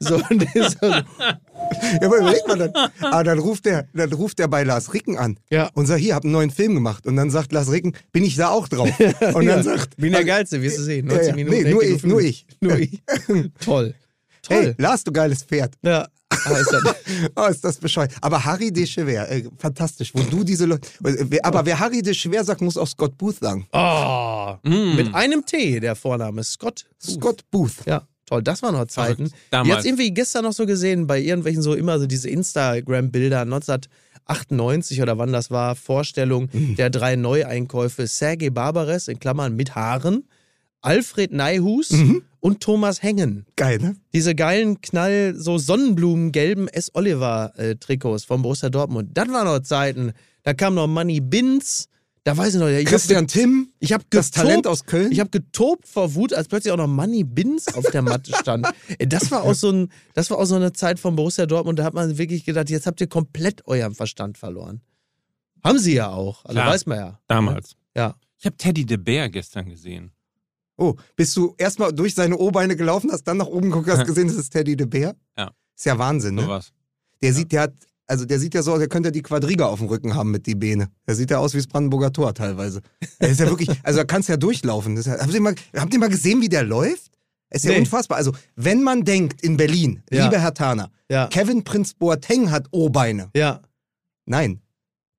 S3: So, und der ist so,
S4: Ja, aber überleg mal dann. Aber dann ruft der, dann ruft der bei Lars Ricken an
S3: Ja.
S4: und sagt, hier, hab einen neuen Film gemacht. Und dann sagt Lars Ricken, bin ich da auch drauf? Und
S3: ja,
S4: dann sagt,
S3: bin der Geilste, wirst du sehen.
S4: Ja,
S3: 90
S4: ja.
S3: Minuten.
S4: Nee, nur ich, nur ich.
S3: Nur ich. Toll.
S4: hey,
S3: Toll.
S4: Lars, du geiles Pferd.
S3: Ja. Ah, ist das,
S4: Oh, ist das bescheuert. Aber Harry de Chever, äh, fantastisch, wo du diese Leute. äh, Aber wer Harry de Chever sagt, muss auch Scott Booth sagen.
S3: oh,
S2: Mm.
S3: mit einem T, der Vorname. Scott.
S4: Scott Booth.
S3: Ja, toll, das waren noch Zeiten.
S2: Damals.
S3: Jetzt irgendwie gestern noch so gesehen, bei irgendwelchen so immer so diese Instagram-Bilder, 1998 oder wann das war, Vorstellung der drei Neueinkäufe. Sergei Barbares in Klammern mit Haaren, Alfred Neihus und Thomas Hengen.
S4: Geil, ne?
S3: Diese geilen Knall, so Sonnenblumengelben S. Oliver-Trikots vom Borussia Dortmund. Das waren noch Zeiten. Da kam noch Money Bins. Da weiß ich noch, ich hab
S4: Christian Timm,
S3: ich habe
S4: das Talent aus Köln.
S3: Ich habe getobt vor Wut, als plötzlich auch noch Money Bins auf der Matte stand. Das war auch so ein, das war auch so eine Zeit von Borussia Dortmund, da hat man wirklich gedacht, jetzt habt ihr komplett euren Verstand verloren. Haben sie ja auch, also
S2: Klar.
S3: weiß man ja.
S2: Damals.
S3: Ja.
S2: Ich habe Teddy de Bear gestern gesehen.
S4: Oh, bist du erstmal durch seine O-Beine gelaufen, hast dann nach oben geguckt, hast gesehen, das ist Teddy de Bär?
S2: Ja.
S4: Ist ja Wahnsinn, ne?
S2: Sowas.
S4: Der sieht, der hat, also der sieht ja so aus, der könnte die Quadriga auf dem Rücken haben mit die Beine. Der sieht ja aus wie das Brandenburger Tor teilweise. Der ist ja wirklich, also da kannst du ja durchlaufen. Ja, habt, ihr mal, habt ihr mal gesehen, wie der läuft? Es ist ja
S3: Nee.
S4: unfassbar. Also, wenn man denkt in Berlin,
S3: Ja.
S4: lieber Herr Taner,
S3: Ja.
S4: Kevin Prinz Boateng hat O-Beine.
S3: Ja.
S4: Nein.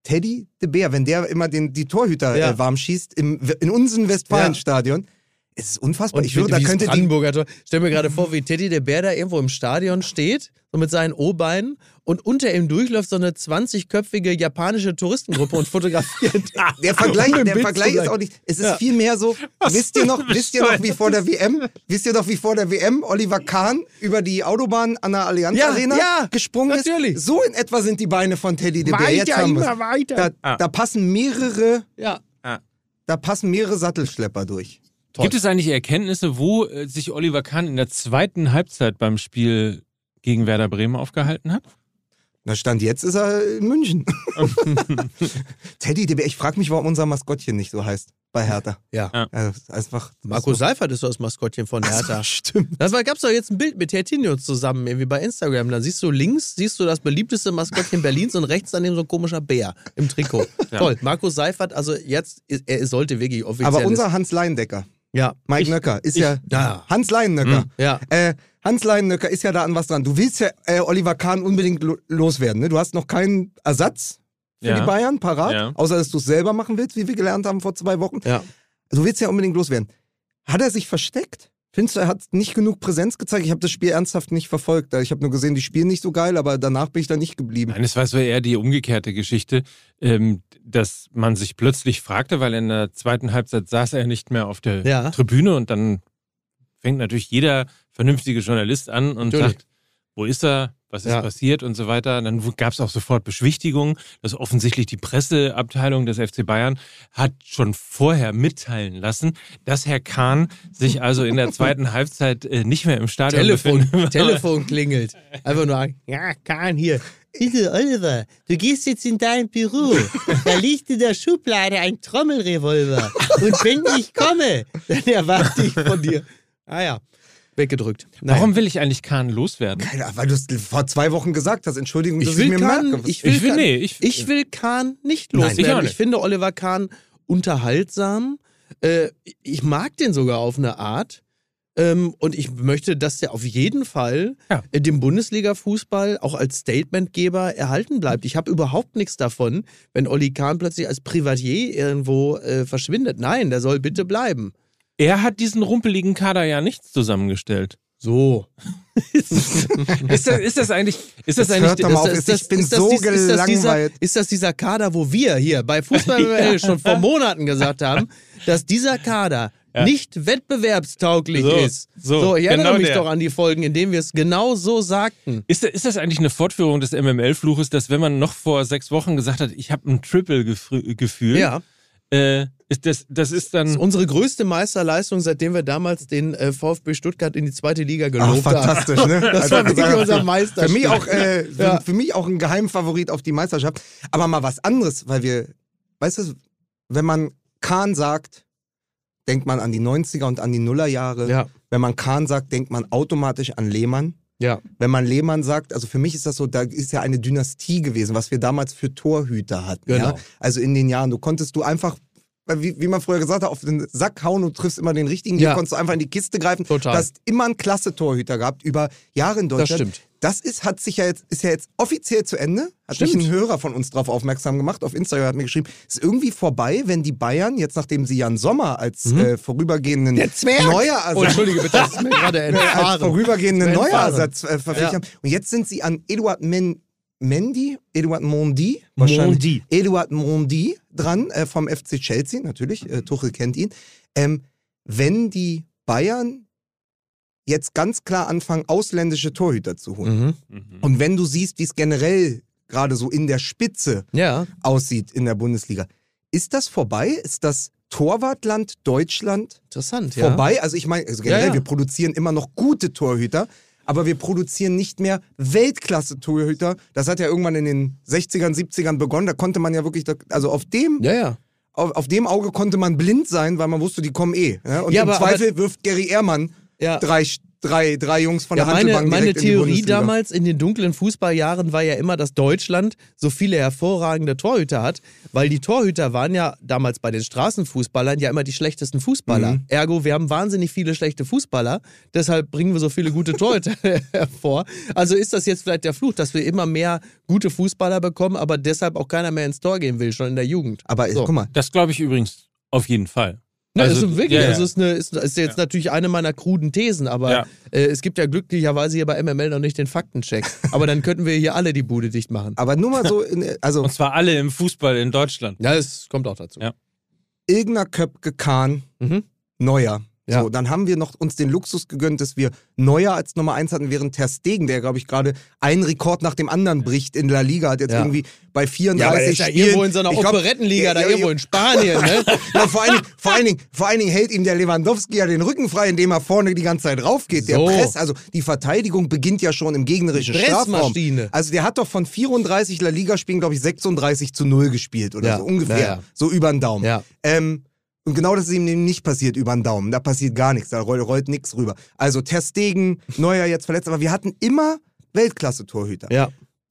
S4: Teddy de Bär, wenn der immer den, die Torhüter
S3: Ja.
S4: äh, warm schießt im, in unserem Westfalenstadion, es ist unfassbar.
S3: Und
S4: ich würde, da könnte
S3: Brandenburger Tor. Stell mir gerade vor, wie Teddy der Bär da irgendwo im Stadion steht, so mit seinen O-Beinen und unter ihm durchläuft so eine 20-köpfige japanische Touristengruppe und fotografiert.
S4: Der Vergleich, der
S3: Bild
S4: Vergleich ist auch nicht. Es ist
S3: Ja.
S4: viel mehr so. wisst ihr noch, wisst ihr noch, wie vor der WM, wisst ihr noch, wie vor der WM Oliver Kahn über die Autobahn an der Allianz
S3: Ja,
S4: Arena
S3: ja,
S4: gesprungen
S3: natürlich.
S4: ist? So in etwa sind die Beine von Teddy de Bär. Jetzt
S3: Weiter,
S4: haben
S3: immer weiter.
S4: Da,
S2: Ah.
S4: da passen mehrere,
S3: Ja.
S4: da passen mehrere Sattelschlepper durch.
S3: Toll.
S2: Gibt es eigentlich Erkenntnisse, wo äh, sich Oliver Kahn in der zweiten Halbzeit beim Spiel gegen Werder Bremen aufgehalten hat?
S4: Na, Stand jetzt ist er in München. Teddy ich frage mich, warum unser Maskottchen nicht so heißt bei Hertha.
S3: Ja.
S2: Ja.
S4: Also, einfach.
S3: Marco Seifert ist doch das Maskottchen von Hertha.
S4: Stimmt.
S3: Das war, gab's doch jetzt ein Bild mit Hertinho zusammen, irgendwie bei Instagram. Da siehst du links, siehst du das beliebteste Maskottchen Berlins und rechts daneben so ein komischer Bär im Trikot.
S2: Ja.
S3: Toll. Marco Seifert, also jetzt, er sollte wirklich offiziell.
S4: Aber unser Hans Leindecker,
S3: Ja.
S4: Mike
S3: Ich-
S4: Nöcker, ist
S3: ich-
S4: ja.
S3: Ja.
S4: Hans Leindecker.
S3: Ja.
S4: Äh, Hans Leinenöcker ist ja da an was dran. Du willst ja äh, Oliver Kahn unbedingt lo loswerden. Ne? Du hast noch keinen Ersatz für
S2: Ja.
S4: die Bayern parat,
S2: Ja.
S4: außer dass du es selber machen willst, wie wir gelernt haben vor zwei Wochen.
S3: Ja.
S4: Du willst ja unbedingt loswerden. Hat er sich versteckt? Findest du, er hat nicht genug Präsenz gezeigt? Ich habe das Spiel ernsthaft nicht verfolgt. Ich habe nur gesehen, die spielen nicht so geil, aber danach bin ich da nicht geblieben.
S2: Nein, es war so eher die umgekehrte Geschichte, ähm, dass man sich plötzlich fragte, weil in der zweiten Halbzeit saß er nicht mehr auf der
S3: Ja.
S2: Tribüne und dann fängt natürlich jeder vernünftige Journalist an und
S3: Natürlich.
S2: sagt, wo ist er, was ist
S3: Ja.
S2: passiert und so weiter. Dann gab es auch sofort Beschwichtigungen, dass offensichtlich die Presseabteilung des FC Bayern hat schon vorher mitteilen lassen, dass Herr Kahn sich also in der zweiten Halbzeit äh, nicht mehr im Stadion
S3: Telefon,
S2: befindet.
S3: Telefon klingelt. Einfach nur, an. ja, Kahn hier. Bitte, Oliver, du gehst jetzt in dein Büro. Da liegt in der Schublade ein Trommelrevolver. Und wenn ich komme, dann erwarte ich von dir. Ah ja, weggedrückt. Nein.
S2: Warum will ich eigentlich Kahn loswerden?
S4: Keine weil du es vor zwei Wochen gesagt hast. Entschuldigung, dass
S3: Ich
S4: ich,
S3: will
S4: mir
S3: Kahn,
S4: merke.
S3: ich will,
S2: Ich will-
S3: Kahn,
S2: nee, ich-
S3: ich will Kahn nicht
S2: Nein,
S3: loswerden.
S2: ich auch
S3: ich,
S2: nicht.
S3: finde Oliver Kahn unterhaltsam. Äh, ich mag den sogar auf eine Art. Ähm, und ich möchte, dass der auf jeden Fall
S2: Ja.
S3: äh, dem Bundesliga-Fußball auch als Statementgeber erhalten bleibt. Ich habe überhaupt nichts davon, wenn Olli Kahn plötzlich als Privatier irgendwo äh, verschwindet. Nein, der soll bitte bleiben.
S2: Er hat diesen rumpeligen Kader ja nichts zusammengestellt.
S3: So.
S2: Ist das, ist das eigentlich, ist das eigentlich,
S4: hört doch mal auf, ich bin so
S3: dies- ist, das dieser, ist das dieser Kader, wo wir hier bei Fußball schon vor Monaten gesagt haben, dass dieser Kader nicht wettbewerbstauglich
S2: So,
S3: ist?
S2: so,
S3: ich erinnere
S2: genau
S3: mich
S2: der.
S3: doch an die Folgen, in denen wir es genau so sagten.
S2: ist, ist das eigentlich eine Fortführung des MML-Fluches, dass wenn man noch vor sechs Wochen gesagt hat, ich habe ein Triple-Gefühl,
S3: Ja,
S2: äh, ist das, das ist
S3: das ist
S2: dann,
S3: unsere größte Meisterleistung, seitdem wir damals den äh, VfB Stuttgart in die zweite Liga
S4: Ach,
S3: gelobt haben.
S4: fantastisch, ne?
S3: Das war wirklich unser Meister.
S4: Für mich auch, äh, für,
S3: Ja.
S4: für mich auch ein Geheimfavorit auf die Meisterschaft. Aber mal was anderes, weil wir, weißt du, wenn man Kahn sagt, denkt man an die 90er und an die Nullerjahre.
S3: Ja,
S4: Wenn man Kahn sagt, denkt man automatisch an Lehmann.
S3: Ja.
S4: Wenn man Lehmann sagt, also für mich ist das so, da ist ja eine Dynastie gewesen, was wir damals für Torhüter hatten.
S3: Genau.
S4: Ja? Also in den Jahren, du konntest du einfach, wie, wie man früher gesagt hat, auf den Sack hauen und triffst immer den richtigen. Hier
S3: Ja.
S4: konntest du einfach in die Kiste greifen.
S3: Total.
S4: Du hast immer einen klasse Torhüter gehabt, über Jahre in Deutschland.
S3: stimmt.
S4: Das ist, hat sich ja jetzt, ist ja jetzt offiziell zu Ende. Hat
S3: Stimmt.
S4: mich ein Hörer von uns darauf aufmerksam gemacht. Auf Instagram hat mir geschrieben, ist irgendwie vorbei, wenn die Bayern, jetzt nachdem sie Jan Sommer als äh, vorübergehenden
S3: Mhm. Der Zwerg!
S4: neuer
S3: Oh, entschuldige bitte, das ist mir gerade
S4: als vorübergehenden. Neuersatz äh, verpflichtet
S3: Ja.
S4: haben. Und jetzt sind sie an Eduard Men Mendy, Eduard Mondi, wahrscheinlich.
S2: Mondi.
S4: Eduard Mondi dran, äh, vom FC Chelsea, natürlich, äh, Tuchel kennt ihn. Ähm, wenn die Bayern jetzt ganz klar anfangen, ausländische Torhüter zu holen.
S3: Mhm.
S2: Mhm.
S4: Und wenn du siehst, wie es generell gerade so in der Spitze
S3: Ja,
S4: aussieht in der Bundesliga, ist das vorbei? Ist das Torwartland Deutschland
S3: interessant. Ja.
S4: vorbei? Also ich meine, also generell,
S3: Ja, ja.
S4: wir produzieren immer noch gute Torhüter, aber wir produzieren nicht mehr Weltklasse-Torhüter. Das hat ja irgendwann in den 60ern, 70ern begonnen. Da konnte man ja wirklich, also auf dem,
S3: Ja, ja.
S4: auf, auf dem Auge konnte man blind sein, weil man wusste, die kommen eh. Ja? Und
S3: Ja,
S4: im
S3: aber-
S4: Zweifel wirft Gary Ehrmann
S3: Ja.
S4: drei, drei, drei Jungs von
S3: Ja,
S4: der
S3: meine,
S4: Handelbank
S3: meine
S4: in
S3: Theorie
S4: Bundesliga.
S3: damals in den dunklen Fußballjahren war ja immer, dass Deutschland so viele hervorragende Torhüter hat, weil die Torhüter waren ja damals bei den Straßenfußballern ja immer die schlechtesten Fußballer.
S4: Mhm.
S3: Ergo, wir haben wahnsinnig viele schlechte Fußballer, deshalb bringen wir so viele gute Torhüter hervor. Also ist das jetzt vielleicht der Fluch, dass wir immer mehr gute Fußballer bekommen, aber deshalb auch keiner mehr ins Tor gehen will, schon in der Jugend.
S4: Aber
S3: So.
S4: guck mal,
S2: Das glaube ich übrigens auf jeden Fall.
S3: Ne,
S2: Also,
S3: ist wirklich,
S2: ja, ja.
S3: also ist, eine, ist, ist jetzt natürlich eine meiner kruden Thesen, aber
S2: Ja.
S3: äh, es gibt ja glücklicherweise hier bei MML noch nicht den Faktencheck. aber dann könnten wir hier alle die Bude dicht machen.
S4: aber nur mal so, in, also
S2: Und zwar alle im Fußball in Deutschland.
S3: Ja, es kommt auch dazu.
S2: Ja.
S4: Ilgner, Köpke, Kahn,
S3: Mhm.
S4: Neuer.
S3: Ja.
S4: So, dann haben wir noch uns den Luxus gegönnt, dass wir Neuer als Nummer eins hatten, während Ter Stegen, der glaube ich gerade einen Rekord nach dem anderen bricht in La Liga, hat jetzt
S3: Ja.
S4: irgendwie bei 34
S3: Ja, der ist ja
S4: Spielen.
S3: irgendwo in so einer Operettenliga, da irgendwo in Spanien, ne?
S4: Ja, vor, allen Dingen, vor, allen Dingen, vor allen Dingen hält ihm der Lewandowski ja den Rücken frei, indem er vorne die ganze Zeit raufgeht. Der
S3: So.
S4: Press, also die Verteidigung beginnt ja schon im gegnerischen Strafraum. Also der hat doch von 34 La Liga-Spielen, glaube ich, 36 zu 0 gespielt oder so ungefähr. So über den Daumen.
S3: Ja.
S4: Ähm, und genau das ist ihm eben nicht passiert über den Daumen. Da passiert gar nichts, da rollt, rollt nichts rüber. Also Ter Stegen, Neuer jetzt verletzt, aber wir hatten immer Weltklasse-Torhüter.
S3: Ja.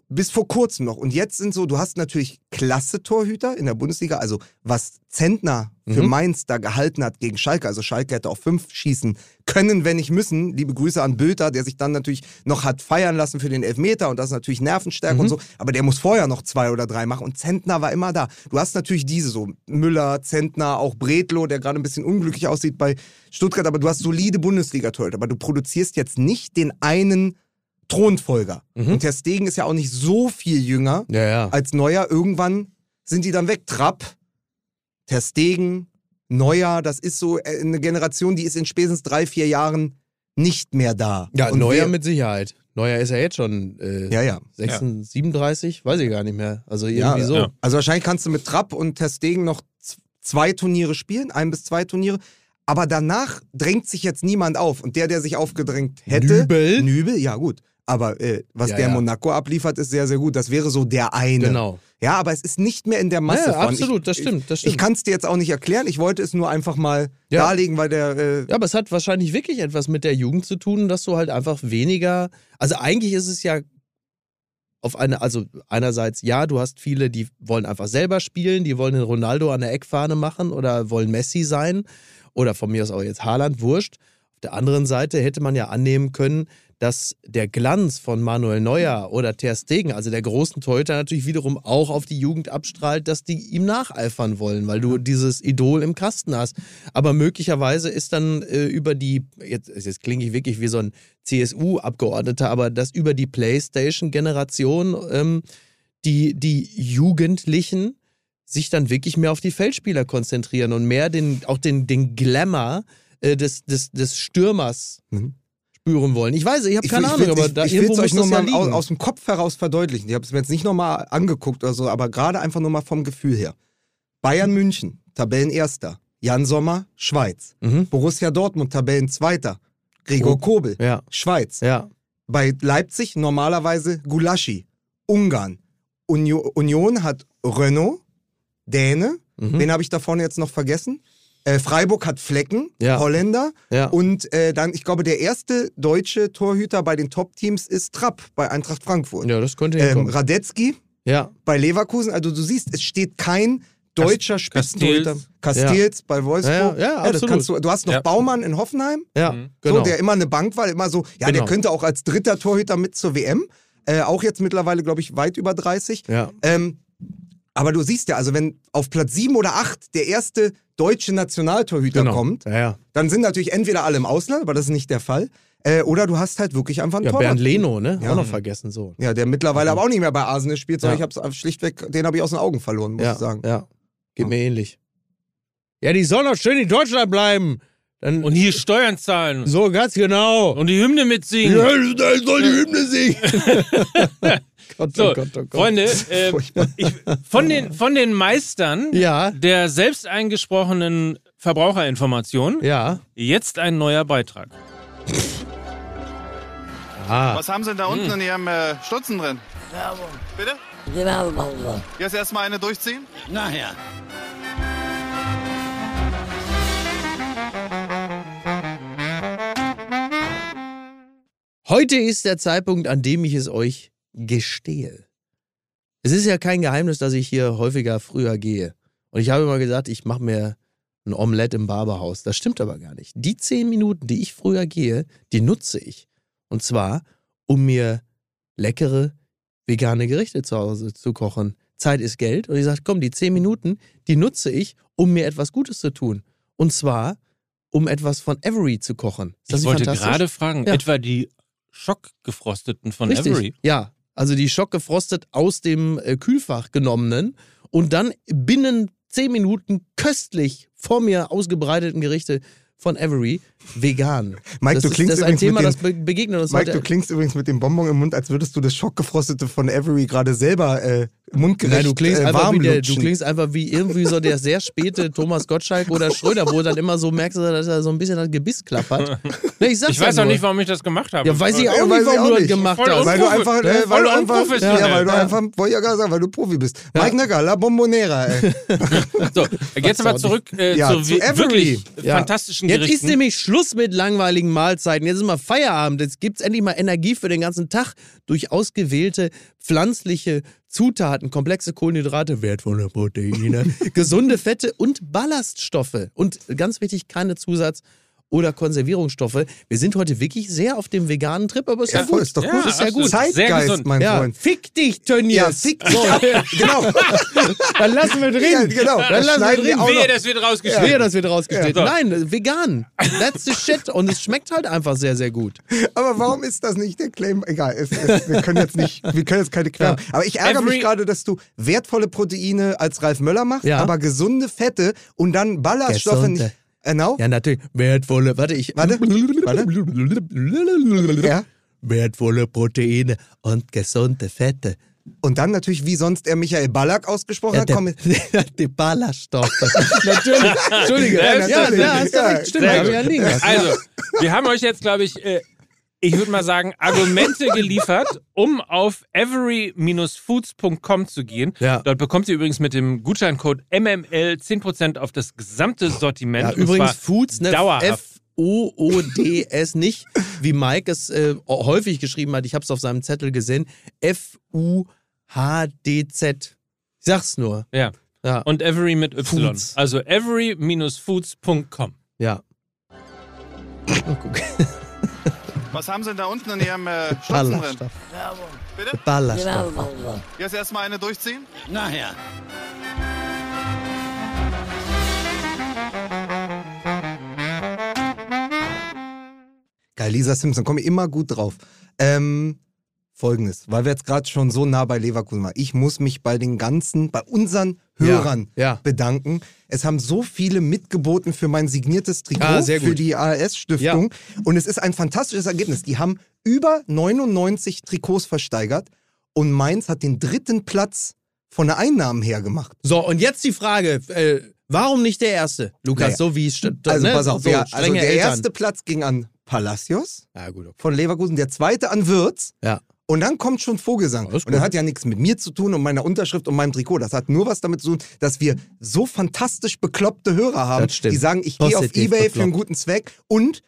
S4: Bis vor kurzem noch. Und jetzt sind so, du hast natürlich klasse Torhüter in der Bundesliga. Also was Zentner für
S3: Mhm.
S4: Mainz da gehalten hat gegen Schalke. Also Schalke hätte auch fünf schießen können, wenn nicht müssen. Liebe Grüße an Bülter, der sich dann natürlich noch hat feiern lassen für den Elfmeter. Und das ist natürlich Nervenstärke
S3: Mhm.
S4: und so. Aber der muss vorher noch zwei oder drei machen. Und Zentner war immer da. Du hast natürlich diese so Müller, Zentner, auch Bredlo, der gerade ein bisschen unglücklich aussieht bei Stuttgart. Aber du hast solide Bundesliga-Torhüter. Aber du produzierst jetzt nicht den einen Thronfolger.
S3: Mhm.
S4: Und Ter Stegen ist ja auch nicht so viel jünger
S3: Ja, ja.
S4: als Neuer. Irgendwann sind die dann weg. Trapp, Ter Stegen, Neuer, das ist so äh, eine Generation, die ist in spätestens drei, vier Jahren nicht mehr da.
S3: Ja,
S4: Und
S3: Neuer mit Sicherheit. Neuer ist ja jetzt schon äh,
S4: Ja, ja.
S3: 36, 37, weiß ich gar nicht mehr. Also
S4: Ja,
S3: irgendwie so.
S2: ja.
S4: Also wahrscheinlich kannst du mit Trapp und Ter Stegen noch zwei Turniere spielen, ein bis zwei Turniere. Aber danach drängt sich jetzt niemand auf. Und der, der sich aufgedrängt hätte.
S3: Nübel?
S4: Nübel, ja gut. Aber äh, was
S3: Ja,
S4: der
S3: ja.
S4: Monaco abliefert, ist sehr, sehr gut. Das wäre so der eine.
S3: Genau.
S4: Ja, aber es ist nicht mehr in der Masse
S3: Ja,
S4: von.
S3: absolut,
S4: ich,
S3: das stimmt, das
S4: Ich,
S3: stimmt.
S4: ich kann es dir jetzt auch nicht erklären. Ich wollte es nur einfach mal
S3: Ja.
S4: darlegen, weil der. Äh,
S3: Ja, aber es hat wahrscheinlich wirklich etwas mit der Jugend zu tun, dass du halt einfach weniger. Also eigentlich ist es ja auf eine, also einerseits ja, du hast viele, die wollen einfach selber spielen, die wollen den Ronaldo an der Eckfahne machen oder wollen Messi sein oder von mir aus auch jetzt Haaland, wurscht. Auf der anderen Seite hätte man ja annehmen können, dass der Glanz von Manuel Neuer oder Ter Stegen, also der großen Torhüter, natürlich wiederum auch auf die Jugend abstrahlt, dass die ihm nacheifern wollen, weil du dieses Idol im Kasten hast. Aber möglicherweise ist dann äh, über die, jetzt, jetzt klinge ich wirklich wie so ein CSU-Abgeordneter, aber dass über die PlayStation-Generation ähm, die, die Jugendlichen sich dann wirklich mehr auf die Feldspieler konzentrieren und mehr den, auch den, den Glamour äh, des, des, des Stürmers
S4: Mhm.
S3: Spüren wollen. Ich weiß, ich habe keine
S4: ich
S3: Ahnung,
S4: will-
S3: aber
S4: ich,
S3: da
S4: ich
S3: irgendwo muss
S4: euch nur
S3: das ja
S4: mal aus, aus dem Kopf heraus verdeutlichen. Ich habe es mir jetzt nicht nochmal angeguckt oder so, aber gerade einfach nur mal vom Gefühl her. Bayern München, Tabellenerster. Jan Sommer, Schweiz.
S3: Mhm.
S4: Borussia Dortmund, Tabellenzweiter. Gregor
S3: Oh.
S4: Kobel,
S3: Ja,
S4: Schweiz.
S3: ja.
S4: Bei Leipzig normalerweise Gulaschi, Ungarn. Unio, Union hat Renault, Däne.
S3: Mhm.
S4: Wen habe ich da vorne jetzt noch vergessen? Äh, Freiburg hat Flecken,
S3: Ja.
S4: Holländer.
S3: ja.
S4: Und äh, dann, ich glaube, der erste deutsche Torhüter bei den Top-Teams ist Trapp bei Eintracht Frankfurt.
S3: ja, das könnte
S4: ähm,
S3: hinkommen.
S4: Radetzky
S3: ja,
S4: bei Leverkusen. Also du siehst, es steht kein deutscher Spitzentorhüter.
S2: Castells.
S4: Castells bei Wolfsburg.
S3: Ja, ja,
S4: das
S3: absolut.
S4: kannst du. Du hast noch
S2: Ja.
S4: Baumann in Hoffenheim.
S3: ja,
S2: Mhm.
S3: genau.
S4: So, der immer eine Bank war, immer so, ja, der
S3: Genau.
S4: könnte auch als dritter Torhüter mit zur WM. Äh, auch jetzt mittlerweile, glaube ich, weit über 30.
S3: ja.
S4: Ähm, aber du siehst ja, also wenn auf Platz 7 oder 8 der erste deutsche Nationaltorhüter
S3: genau.
S4: kommt,
S3: Ja, ja.
S4: dann sind natürlich entweder alle im Ausland, aber das ist nicht der Fall. Äh, oder du hast halt wirklich einfach einen
S3: ja
S4: Torwart.
S3: Bernd Leno, ne?
S4: Ja.
S3: Auch noch vergessen, so.
S4: Ja, der mittlerweile aber auch nicht mehr bei Arsenal spielt, sondern
S3: Ja.
S4: ich habe schlichtweg, den habe ich aus den Augen verloren, muss
S3: ja,
S4: ich sagen.
S3: ja. Geht mir ähnlich. Ja, die sollen doch schön in Deutschland bleiben. Dann,
S2: Und hier Steuern zahlen.
S3: so, ganz genau.
S2: Und die Hymne mitsingen.
S1: Ja, soll die Hymne singen.
S3: Gott,
S2: so,
S3: oh Gott, oh Gott.
S2: Freunde, äh, ich, von, den, von den Meistern
S3: ja.
S2: der selbst eingesprochenen Verbraucherinformation
S3: ja.
S2: jetzt ein neuer Beitrag.
S3: Ah.
S6: Was haben Sie denn da hm. unten hm. in Ihrem äh, Stutzen drin?
S7: Werbung.
S6: Bitte?
S7: Werbung.
S6: Jetzt erstmal eine durchziehen?
S7: Nachher. Ja.
S3: Heute ist der Zeitpunkt, an dem ich es euch gestehe. Es ist ja kein Geheimnis, dass ich hier häufiger früher gehe. Und ich habe immer gesagt, ich mache mir ein Omelette im Barberhaus. Das stimmt aber gar nicht. Die zehn Minuten, die ich früher gehe, die nutze ich. Und zwar, um mir leckere vegane Gerichte zu Hause zu kochen. Zeit ist Geld. Und ich sage, komm, die zehn Minuten, die nutze ich, um mir etwas Gutes zu tun. Und zwar, um etwas von Avery zu kochen. Ist das
S2: Ich wollte gerade fragen,
S3: Ja.
S2: etwa die Schockgefrosteten von
S3: Richtig.
S2: Avery.
S3: Ja, also die schockgefrostet aus dem äh, Kühlfach genommenen und dann binnen zehn Minuten köstlich vor mir ausgebreiteten Gerichte von Avery vegan.
S4: Mike,
S3: das
S4: du
S3: ist,
S4: klingst
S3: das
S4: übrigens
S3: Thema,
S4: mit
S3: das
S4: dem-
S3: be begegnet uns
S4: Mike, du klingst übrigens mit dem Bonbon im Mund, als würdest du das Schockgefrostete von Avery gerade selber äh, mundgerecht
S3: Nein, du klingst,
S4: äh,
S3: einfach
S4: warm
S3: wie der, du klingst einfach wie irgendwie so der sehr späte Thomas Gottschalk oder Schröder, wo du dann immer so merkst, dass er so ein bisschen das Gebiss klappert. Ne, ich
S2: Ich
S3: ja
S2: weiß auch nicht, warum ich das gemacht habe.
S3: Ja, weiß ich auch
S4: Ja,
S3: nicht, warum du das gemacht hast.
S4: Weil du einfach, äh, weil du einfach,
S2: unprofessionell.
S4: ja, weil du
S3: Ja.
S4: einfach, wollte ich ja gerade sagen, weil du Profi bist. Mike Nöcker, La Bombonera. Ey.
S2: So, jetzt aber zurück äh,
S4: Ja,
S2: zu,
S4: zu
S2: wirklich
S3: Ja.
S2: fantastischen
S3: Jetzt ist
S2: Gerichten.
S3: nämlich Schluss mit langweiligen Mahlzeiten. Jetzt ist mal Feierabend. Jetzt gibt's endlich mal Energie für den ganzen Tag durch ausgewählte pflanzliche Zutaten, komplexe Kohlenhydrate, wertvolle Proteine, gesunde Fette und Ballaststoffe. Und ganz wichtig, keine Zusatz- oder Konservierungsstoffe. Wir sind heute wirklich sehr auf dem veganen Trip, aber ist ja,
S4: Ja, voll,
S3: gut.
S4: ist doch
S2: Ja,
S4: gut.
S3: ist ja gut.
S4: Zeitgeist,
S2: gesund.
S4: mein
S3: Ja,
S4: Freund.
S3: fick dich, Tönnies.
S4: Ja, fick dich. genau.
S3: Dann lassen wir drin.
S4: Ja, genau.
S3: Dann
S4: Das
S3: lassen wir
S4: wir
S3: drin.
S4: auch
S2: Wehe,
S4: noch.
S2: das wird rausgeschnitten.
S3: Wehe, das wird rausgeschnitten.
S2: Ja.
S3: Nein, vegan. That's the shit. Und es schmeckt halt einfach sehr, sehr gut.
S4: Aber warum ist das nicht der Claim? Egal, es, es, wir können jetzt nicht, wir können jetzt keine Querung. Aber ich ärgere
S2: Every-
S4: mich gerade, dass du wertvolle Proteine als Ralf Möller machst,
S3: Ja.
S4: aber gesunde Fette und dann Ballaststoffe
S3: Gesunde.
S4: nicht. Genau.
S3: Ja, natürlich. Wertvolle, warte, ich.
S4: Warte, Ja.
S3: Wertvolle Proteine und gesunde Fette.
S4: Und dann natürlich, wie sonst er Michael Ballack ausgesprochen hat,
S3: der,
S4: komm,
S3: die Ballaststoffe. natürlich. Entschuldige. Ja, ja,
S4: natürlich.
S3: ja,
S4: Ja,
S3: recht. Stimmt, ja lassen.
S2: Also, wir haben euch jetzt, glaube ich, äh, ich würde mal sagen, Argumente geliefert, um auf every-foods.com zu gehen.
S3: Ja.
S2: Dort bekommt ihr übrigens mit dem Gutscheincode MML 10% auf das gesamte Sortiment.
S3: Ja, übrigens Foods, ne?
S2: Dauerhaft.
S3: F-O-O-D-S, nicht wie Mike es äh, häufig geschrieben hat. Ich habe es auf seinem Zettel gesehen. F-U-H-D-Z. Ich sag's nur.
S2: Ja.
S3: Ja.
S2: Und every mit Y.
S3: Foods.
S2: Also every-foods.com.
S3: Ja. Oh, guck.
S6: Was haben Sie denn da unten in Ihrem äh, Stutzen drin?
S3: Ballaststoff.
S6: Bitte?
S3: Ballaststoff.
S6: Jetzt erstmal eine durchziehen?
S1: Nachher.
S4: Geil, Lisa Simpson, komme ich immer gut drauf. Ähm, Folgendes, weil wir jetzt gerade schon so nah bei Leverkusen waren. Ich muss mich bei den ganzen, bei unseren Hörern
S3: Ja, ja.
S4: bedanken. Es haben so viele mitgeboten für mein signiertes Trikot
S3: Ah,
S4: für die ARS-Stiftung. Und es ist ein fantastisches Ergebnis. Die haben über 99 Trikots versteigert und Mainz hat den dritten Platz von der Einnahmen her gemacht.
S3: So, und jetzt die Frage, äh, warum nicht der Erste? Lukas,
S4: Naja.
S3: so wie es st-
S4: Also
S3: ne?
S4: pass auf,
S3: so,
S4: ja, also der erste Platz ging an Palacios
S3: Ja, gut, okay.
S4: von Leverkusen, der zweite an Würz.
S3: Ja.
S4: Und dann kommt schon Vogelsang.
S3: Alles
S4: Und das hat ja nichts mit mir zu tun und meiner Unterschrift und meinem Trikot. Das hat nur was damit zu tun, dass wir so fantastisch bekloppte Hörer haben,
S3: Das stimmt.
S4: die sagen, ich gehe auf Ebay für einen
S3: bekloppt.
S4: guten Zweck und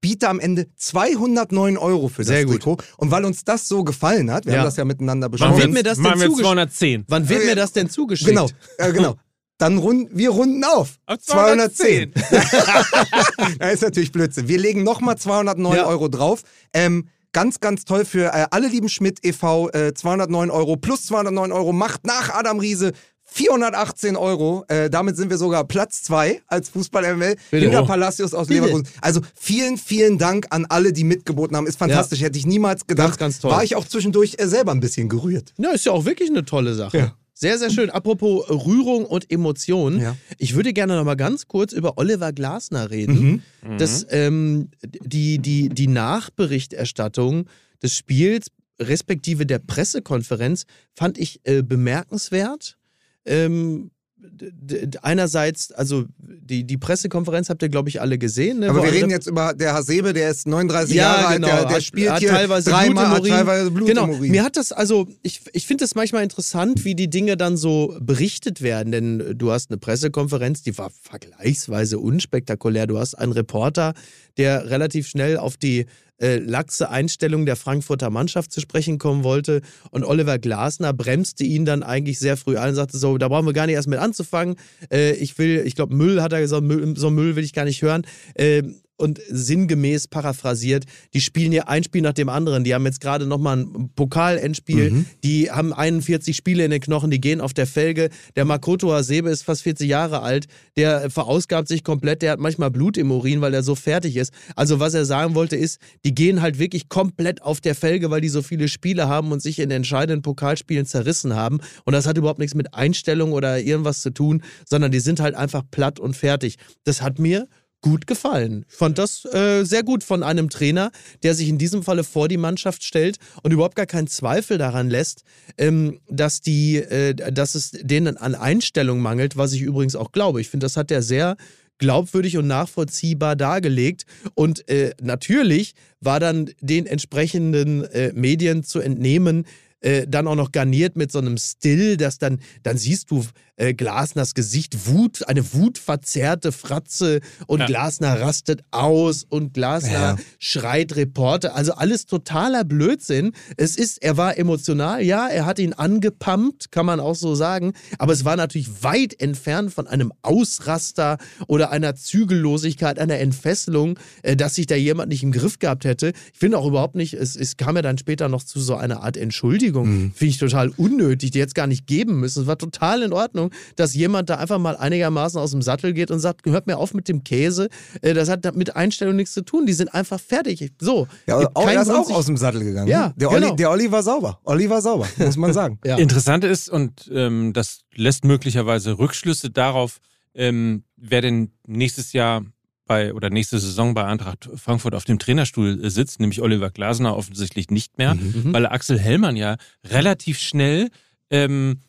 S4: biete am Ende 209 Euro für das
S3: Sehr gut.
S4: Trikot. Und weil uns das so gefallen hat, wir
S3: Ja.
S4: haben das ja miteinander besprochen.
S3: wird
S2: wir,
S3: mir das denn
S2: machen wir
S3: zugesch-
S2: 210.
S3: Wann wird
S4: Äh,
S3: mir das denn zugeschickt?
S4: Genau, äh, genau. Dann runden wir runden auf.
S2: Auf
S4: 210. das ist natürlich Blödsinn. Wir legen nochmal 209
S3: Ja.
S4: Euro drauf. Ähm, ganz, ganz toll für äh, alle lieben Schmidt e.V. Äh, 209 Euro plus 209 Euro macht nach Adam Riese 418 Euro. Äh, damit sind wir sogar Platz 2 als Fußball-ML hinter
S3: Oh.
S4: Palacios aus
S3: Bitte.
S4: Leverkusen. Also vielen, vielen Dank an alle, die mitgeboten haben. Ist fantastisch. Hätte ich niemals gedacht.
S3: Ganz, ganz toll.
S4: War ich auch zwischendurch äh, selber ein bisschen gerührt.
S3: Ja, ist ja auch wirklich eine tolle Sache. Sehr, sehr schön. Apropos Rührung und Emotionen.
S4: Ja.
S3: Ich würde gerne noch mal ganz kurz über Oliver Glasner reden.
S4: Mhm.
S3: Das, ähm, die, die, die Nachberichterstattung des Spiels respektive der Pressekonferenz fand ich äh, bemerkenswert. Ähm, einerseits, also die, die Pressekonferenz habt ihr, glaube ich, alle gesehen. Ne?
S4: Aber
S3: Wo
S4: wir reden jetzt über der Hasebe, der ist 39
S3: ja,
S4: Jahre
S3: genau.
S4: alt, der, der
S3: Hat-
S4: spielt
S3: hat
S4: hier
S3: teilweise
S4: dreimal,
S3: Blut
S4: teilweise Blut
S3: genau. Mir hat das also, ich, ich finde das manchmal interessant, wie die Dinge dann so berichtet werden, denn du hast eine Pressekonferenz, die war vergleichsweise unspektakulär. Du hast einen Reporter, der relativ schnell auf die äh, laxe Einstellung der Frankfurter Mannschaft zu sprechen kommen wollte. Und Oliver Glasner bremste ihn dann eigentlich sehr früh ein und sagte so, da brauchen wir gar nicht erst mit anzufangen. Äh, ich will, ich glaube, Müll hat er gesagt, Müll, so Müll will ich gar nicht hören. Äh, und sinngemäß paraphrasiert, die spielen ja ein Spiel nach dem anderen. Die haben jetzt gerade nochmal ein Pokal-Endspiel.
S4: Mhm.
S3: Die haben 41 Spiele in den Knochen, die gehen auf der Felge. Der Makoto Hasebe ist fast 40 Jahre alt. Der verausgabt sich komplett. Der hat manchmal Blut im Urin, weil er so fertig ist. Also, was er sagen wollte, ist, die gehen halt wirklich komplett auf der Felge, weil die so viele Spiele haben und sich in entscheidenden Pokalspielen zerrissen haben. Und das hat überhaupt nichts mit Einstellung oder irgendwas zu tun, sondern die sind halt einfach platt und fertig. Das hat mir gut gefallen. Ich fand das äh, sehr gut von einem Trainer, der sich in diesem Falle vor die Mannschaft stellt und überhaupt gar keinen Zweifel daran lässt, ähm, dass, die, äh, dass es denen an Einstellung mangelt, was ich übrigens auch glaube. Ich finde, das hat er sehr glaubwürdig und nachvollziehbar dargelegt. Und äh, natürlich war dann den entsprechenden äh, Medien zu entnehmen, äh, dann auch noch garniert mit so einem Still, dass dann, dann siehst du äh, Glasners Gesicht, Wut, eine wutverzerrte Fratze und
S2: Ja.
S3: Glasner rastet aus und Glasner
S4: Ja.
S3: schreit Reporter. Also alles totaler Blödsinn. Es ist, er war emotional, ja, er hat ihn angepumpt, kann man auch so sagen, aber es war natürlich weit entfernt von einem Ausraster oder einer Zügellosigkeit, einer Entfesselung, äh, dass sich da jemand nicht im Griff gehabt hätte. Ich finde auch überhaupt nicht, es, es kam ja dann später noch zu so einer Art Entschuldigung. Finde ich total unnötig, die jetzt gar nicht geben müssen. Es war total in Ordnung, dass jemand da einfach mal einigermaßen aus dem Sattel geht und sagt, hört mir auf mit dem Käse. Äh, Das hat mit Einstellung nichts zu tun. Die sind einfach fertig. So.
S4: Ja, auch, er ist auch aus dem Sattel gegangen.
S3: Ja,
S4: der,
S3: genau.
S4: Olli, der Olli war sauber. Olli war sauber, muss man sagen.
S3: Ja.
S2: Interessant ist, und ähm, das lässt möglicherweise Rückschlüsse darauf, ähm, wer denn nächstes Jahr bei oder nächste Saison bei Eintracht Frankfurt auf dem Trainerstuhl äh, sitzt, nämlich Oliver Glasner offensichtlich nicht mehr,
S3: Mhm.
S2: weil Axel Hellmann ja relativ schnell ähm,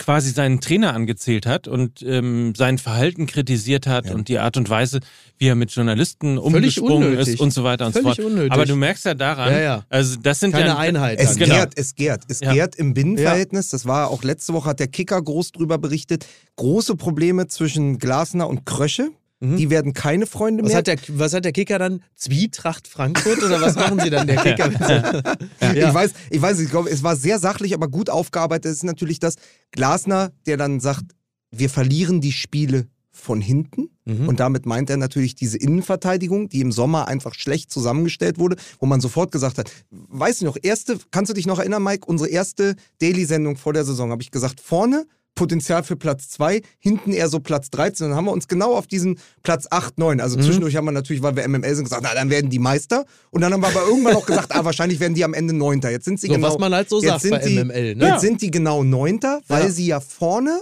S2: quasi seinen Trainer angezählt hat und ähm, sein Verhalten kritisiert hat
S4: Ja.
S2: und die Art und Weise, wie er mit Journalisten umgesprungen ist und so weiter und
S3: Völlig
S2: so fort.
S3: unnötig.
S2: Aber du merkst ja daran,
S3: Ja, ja.
S2: also das sind
S3: Keine
S2: ja
S3: Einheit.
S4: Es
S3: dann.
S2: Genau.
S4: gärt, es gärt. Es
S2: Ja.
S4: gärt im Binnenverhältnis. Das war auch letzte Woche, hat der Kicker groß drüber berichtet. Große Probleme zwischen Glasner und Krösche.
S3: Mhm.
S4: Die werden keine Freunde
S3: Was
S4: mehr.
S3: hat, der, was hat der Kicker dann? Zwietracht Frankfurt oder was machen sie dann, der Kicker? ja.
S4: Ich weiß, ich weiß, ich glaube, es war sehr sachlich, aber gut aufgearbeitet. Es ist natürlich das Glasner, der dann sagt, wir verlieren die Spiele von hinten.
S3: Mhm.
S4: Und damit meint er natürlich diese Innenverteidigung, die im Sommer einfach schlecht zusammengestellt wurde, wo man sofort gesagt hat, weißt du noch, erste, kannst du dich noch erinnern, Mike, unsere erste Daily-Sendung vor der Saison, habe ich gesagt, vorne Potenzial für Platz 2, hinten eher so Platz 13. Dann haben wir uns genau auf diesen Platz 8, 9. Also
S3: Mhm.
S4: zwischendurch haben wir natürlich, weil wir MML sind, gesagt, na, dann werden die Meister. Und dann haben wir aber irgendwann auch gesagt, ah, wahrscheinlich werden die am Ende Neunter. Jetzt sind sie
S3: So,
S4: genau.
S3: was man halt so sagt
S4: sind
S3: bei
S4: die,
S3: MML. Ne?
S4: Jetzt sind die genau Neunter, weil
S3: Ja.
S4: sie ja vorne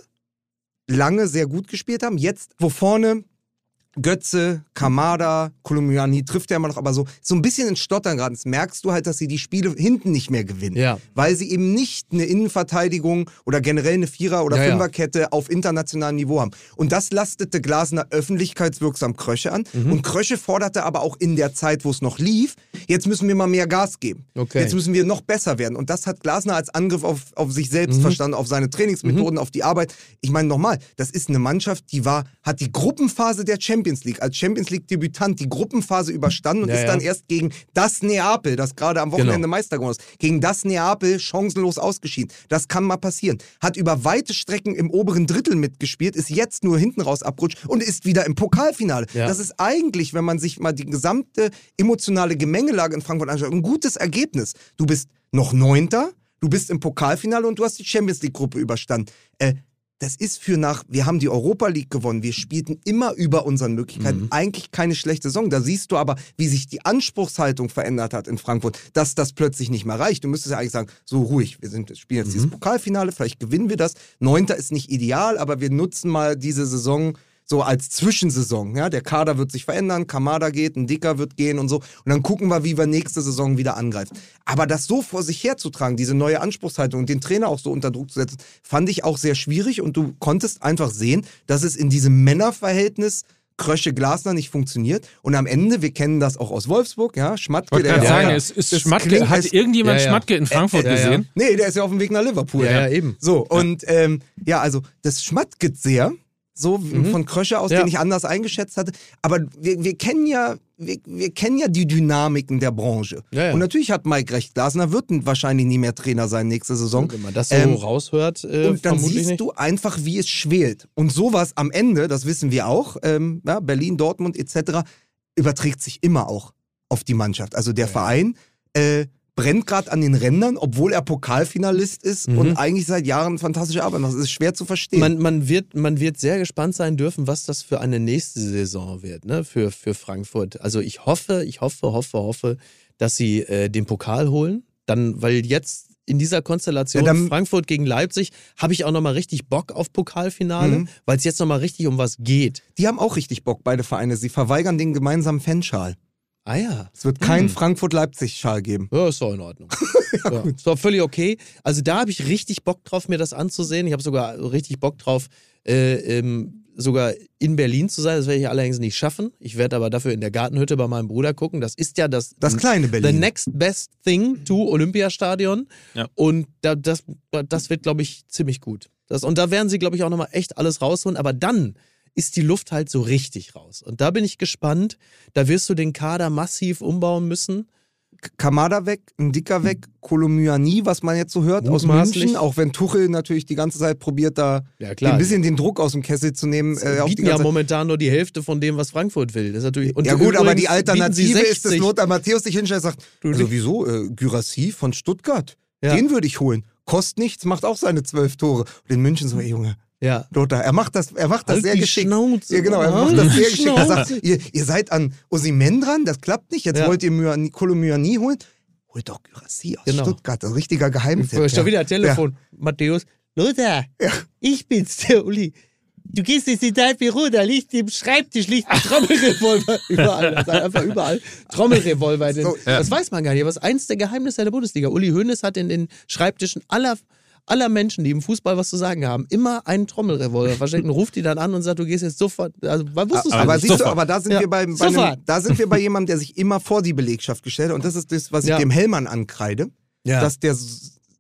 S4: lange sehr gut gespielt haben. Jetzt, wo vorne Götze, Kamada, Kolumbiani trifft ja immer noch, aber so, so ein bisschen in Stottern gerade. Das merkst du halt, dass sie die Spiele hinten nicht mehr gewinnen.
S3: Ja.
S4: Weil sie eben nicht eine Innenverteidigung oder generell eine Vierer- oder
S3: Ja, ja.
S4: Fünferkette auf internationalem Niveau haben. Und das lastete Glasner öffentlichkeitswirksam Krösche an.
S3: Mhm.
S4: Und Krösche forderte aber auch in der Zeit, wo es noch lief, jetzt müssen wir mal mehr Gas geben.
S3: Okay.
S4: Jetzt müssen wir noch besser werden. Und das hat Glasner als Angriff auf, auf sich selbst
S3: Mhm.
S4: verstanden, auf seine Trainingsmethoden, auf die Arbeit. Ich meine nochmal, das ist eine Mannschaft, die war, hat die Gruppenphase der Champions League als Champions League-Debütant die Gruppenphase überstanden und
S3: Ja,
S4: ist
S3: ja.
S4: dann erst gegen das Neapel, das gerade am Wochenende
S3: Genau.
S4: Meister geworden ist, gegen das Neapel chancenlos ausgeschieden. Das kann mal passieren. Hat über weite Strecken im oberen Drittel mitgespielt, ist jetzt nur hinten raus abrutscht und ist wieder im Pokalfinale.
S3: Ja.
S4: Das ist eigentlich, wenn man sich mal die gesamte emotionale Gemengelage in Frankfurt anschaut, ein gutes Ergebnis. Du bist noch Neunter, du bist im Pokalfinale und du hast die Champions League-Gruppe überstanden. Äh, das ist für nach, wir haben die Europa League gewonnen, wir spielten immer über unseren Möglichkeiten.
S3: Mhm.
S4: Eigentlich keine schlechte Saison. Da siehst du aber, wie sich die Anspruchshaltung verändert hat in Frankfurt, dass das plötzlich nicht mehr reicht. Du müsstest ja eigentlich sagen, so ruhig, wir sind, spielen jetzt
S3: Mhm.
S4: dieses Pokalfinale, vielleicht gewinnen wir das. Neunter ist nicht ideal, aber wir nutzen mal diese Saison so als Zwischensaison. Ja? Der Kader wird sich verändern, Kamada geht, ein Dicker wird gehen und so. Und dann gucken wir, wie wir nächste Saison wieder angreifen. Aber das so vor sich herzutragen, diese neue Anspruchshaltung und den Trainer auch so unter Druck zu setzen, fand ich auch sehr schwierig. Und du konntest einfach sehen, dass es in diesem Männerverhältnis Krösche Glasner nicht funktioniert. Und am Ende, wir kennen das auch aus Wolfsburg, ja, Schmatke, der ja-
S2: sagen,
S3: ja.
S2: es ist
S4: Das
S2: Schmatke.
S4: klingt-
S2: Hat irgendjemand
S3: Ja, ja.
S2: Schmatke in Frankfurt
S3: Äh, äh, ja, ja.
S2: gesehen?
S4: Nee, der ist ja auf dem Weg nach Liverpool.
S3: Ja, ja, eben.
S4: So, und ähm, ja, also das schmattet sehr, so
S3: Mhm.
S4: von Krösche aus,
S3: Ja.
S4: den ich anders eingeschätzt hatte. Aber wir, wir kennen ja, wir, wir kennen ja die Dynamiken der Branche.
S3: Ja, ja.
S4: Und natürlich hat Mike recht. Glasner wird wahrscheinlich nie mehr Trainer sein nächste Saison.
S3: Wenn man das so
S4: Ähm,
S3: raushört, äh,
S4: und dann siehst
S3: nicht.
S4: du einfach, wie es schwelt. Und sowas am Ende, das wissen wir auch, ähm, Berlin, Dortmund etc., überträgt sich immer auch auf die Mannschaft. Also der Verein äh, brennt gerade an den Rändern, obwohl er Pokalfinalist ist
S3: Mhm.
S4: und eigentlich seit Jahren fantastische Arbeit macht. Das ist schwer zu verstehen.
S3: Man, man, wird, man wird sehr gespannt sein dürfen, was das für eine nächste Saison wird, ne, für, für Frankfurt. Also ich hoffe, ich hoffe, hoffe, hoffe, dass sie äh, den Pokal holen. Dann, weil jetzt in dieser Konstellation
S4: Ja, dann-
S3: Frankfurt gegen Leipzig habe ich auch nochmal richtig Bock auf Pokalfinale,
S4: Mhm.
S3: weil es jetzt nochmal richtig um was geht.
S4: die haben auch richtig Bock, beide Vereine. Sie verweigern den gemeinsamen Fanschal.
S3: Ah ja.
S4: Es wird keinen
S3: Mhm.
S4: Frankfurt-Leipzig-Schal geben.
S3: Ja, ist doch in Ordnung. ja, ist doch völlig okay. Also da habe ich richtig Bock drauf, mir das anzusehen. Ich habe sogar richtig Bock drauf, äh, ähm, sogar in Berlin zu sein. Das werde ich allerdings nicht schaffen. Ich werde aber dafür in der Gartenhütte bei meinem Bruder gucken. Das ist ja das,
S4: Das kleine
S3: the
S4: Berlin.
S3: next best thing to Olympiastadion.
S2: Ja.
S3: Und da, das, das wird, glaube ich, ziemlich gut. Das, und da werden sie, glaube ich, auch nochmal echt alles rausholen. Aber dann ist die Luft halt so richtig raus. Und da bin ich gespannt. Da wirst du den Kader massiv umbauen müssen.
S4: Kamada weg, ein Dicker weg, Kolomyani, was man jetzt so hört aus. München, auch wenn Tuchel natürlich die ganze Zeit probiert, da
S3: Ja,
S4: ein bisschen den Druck aus dem Kessel zu nehmen.
S3: Sie
S4: Äh,
S3: bieten ja momentan nur die Hälfte von dem, was Frankfurt will. Das ist natürlich, und
S4: ja gut, aber die Alternative ist, dass
S3: 60.
S4: Lothar Matthäus sich hinstellt und sagt,
S3: Du,
S4: also wieso, äh, Gyrassi von Stuttgart,
S3: Ja.
S4: den würde ich holen. Kostet nichts, macht auch seine zwölf Tore. Und in München so, ey Junge,
S3: Ja.
S4: Lothar, er macht das, er macht das
S3: Halt
S4: sehr geschickt.
S3: Schnauze.
S4: Ja, genau, er
S3: Halt
S4: macht das sehr geschickt. Er sagt, ihr, ihr seid an Osimen dran, das klappt nicht, jetzt
S3: Ja.
S4: wollt ihr Myani, Kolomyani holen. Holt doch Gyrassi aus
S3: Genau.
S4: Stuttgart, ein richtiger Geheimtipp.
S3: Schon
S4: ja.
S3: wieder Telefon. Matthäus. Lothar, ich bin's, der Uli. Du gehst jetzt in dein Büro, da liegt im Schreibtisch liegt ein Trommelrevolver. überall. Ist einfach überall. Trommelrevolver.
S4: So,
S3: das weiß man gar nicht. Aber das ist eins der Geheimnisse der Bundesliga. Uli Hoeneß hat in den Schreibtischen aller, aller Menschen, die im Fußball was zu sagen haben, immer einen Trommelrevolver versteckt und ruft die dann an und sagt, du gehst jetzt sofort. Also, wann wusstest du
S4: Aber
S3: nicht?
S4: siehst du,
S2: Sofort.
S4: aber da sind
S3: Ja.
S4: wir bei, bei einem, da sind wir bei jemandem, der sich immer vor die Belegschaft gestellt hat. Und das ist das, was ich
S3: Ja.
S4: dem Hellmann ankreide,
S3: Ja.
S4: dass der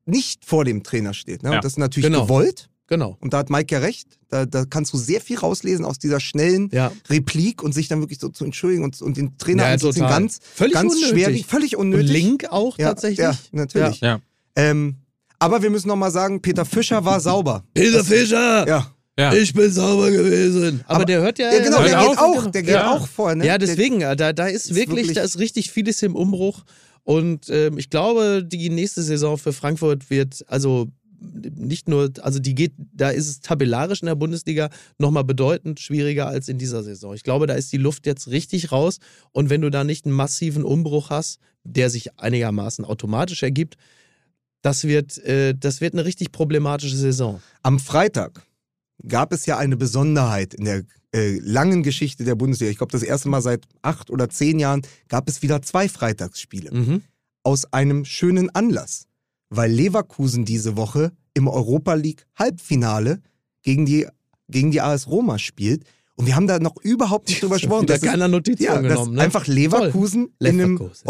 S4: nicht vor dem Trainer steht. Ne?
S2: Ja.
S4: Und das ist natürlich
S3: Genau.
S4: gewollt.
S3: Genau.
S4: Und da hat Mike ja recht. Da, da kannst du sehr viel rauslesen aus dieser schnellen
S3: Ja.
S4: Replik und sich dann wirklich so zu entschuldigen und, und den Trainer
S3: Ja,
S4: anzuziehen. Ganz,
S3: Völlig
S4: ganz
S3: unnötig.
S4: schwierig, völlig
S3: Und
S4: unnötig.
S3: Link auch
S4: ja,
S3: tatsächlich.
S4: Ja, natürlich.
S2: Ja.
S4: Ähm, aber wir müssen noch mal sagen, Peter Fischer war sauber.
S3: Peter Fischer!
S4: Ja,
S2: Ja.
S3: Ich bin sauber gewesen. Aber,
S4: Aber-
S3: der hört ja.
S4: ja genau, der geht auch, der geht
S2: Ja.
S4: auch vor. Ne?
S3: Ja, deswegen, äh, da, da ist,
S4: ist
S3: wirklich,
S4: wirklich-
S3: da ist richtig vieles im Umbruch. Und ähm, ich glaube, die nächste Saison für Frankfurt wird, also nicht nur, also die geht, da ist es tabellarisch in der Bundesliga nochmal bedeutend schwieriger als in dieser Saison. Ich glaube, da ist die Luft jetzt richtig raus. Und wenn du da nicht einen massiven Umbruch hast, der sich einigermaßen automatisch ergibt, das wird, äh, das wird eine richtig problematische Saison.
S4: Am Freitag gab es ja eine Besonderheit in der äh, langen Geschichte der Bundesliga. Ich glaube, das erste Mal seit acht oder zehn Jahren gab es wieder zwei Freitagsspiele.
S3: Mhm.
S4: Aus einem schönen Anlass. Weil Leverkusen diese Woche im Europa League Halbfinale gegen die, gegen die AS Roma spielt. Und wir haben da noch überhaupt nicht drüber gesprochen. Ist-
S3: keiner Notiz
S4: ja,
S3: genommen. Ne?
S4: einfach Leverkusen
S3: Toll.
S4: in einem
S3: Leverkusen.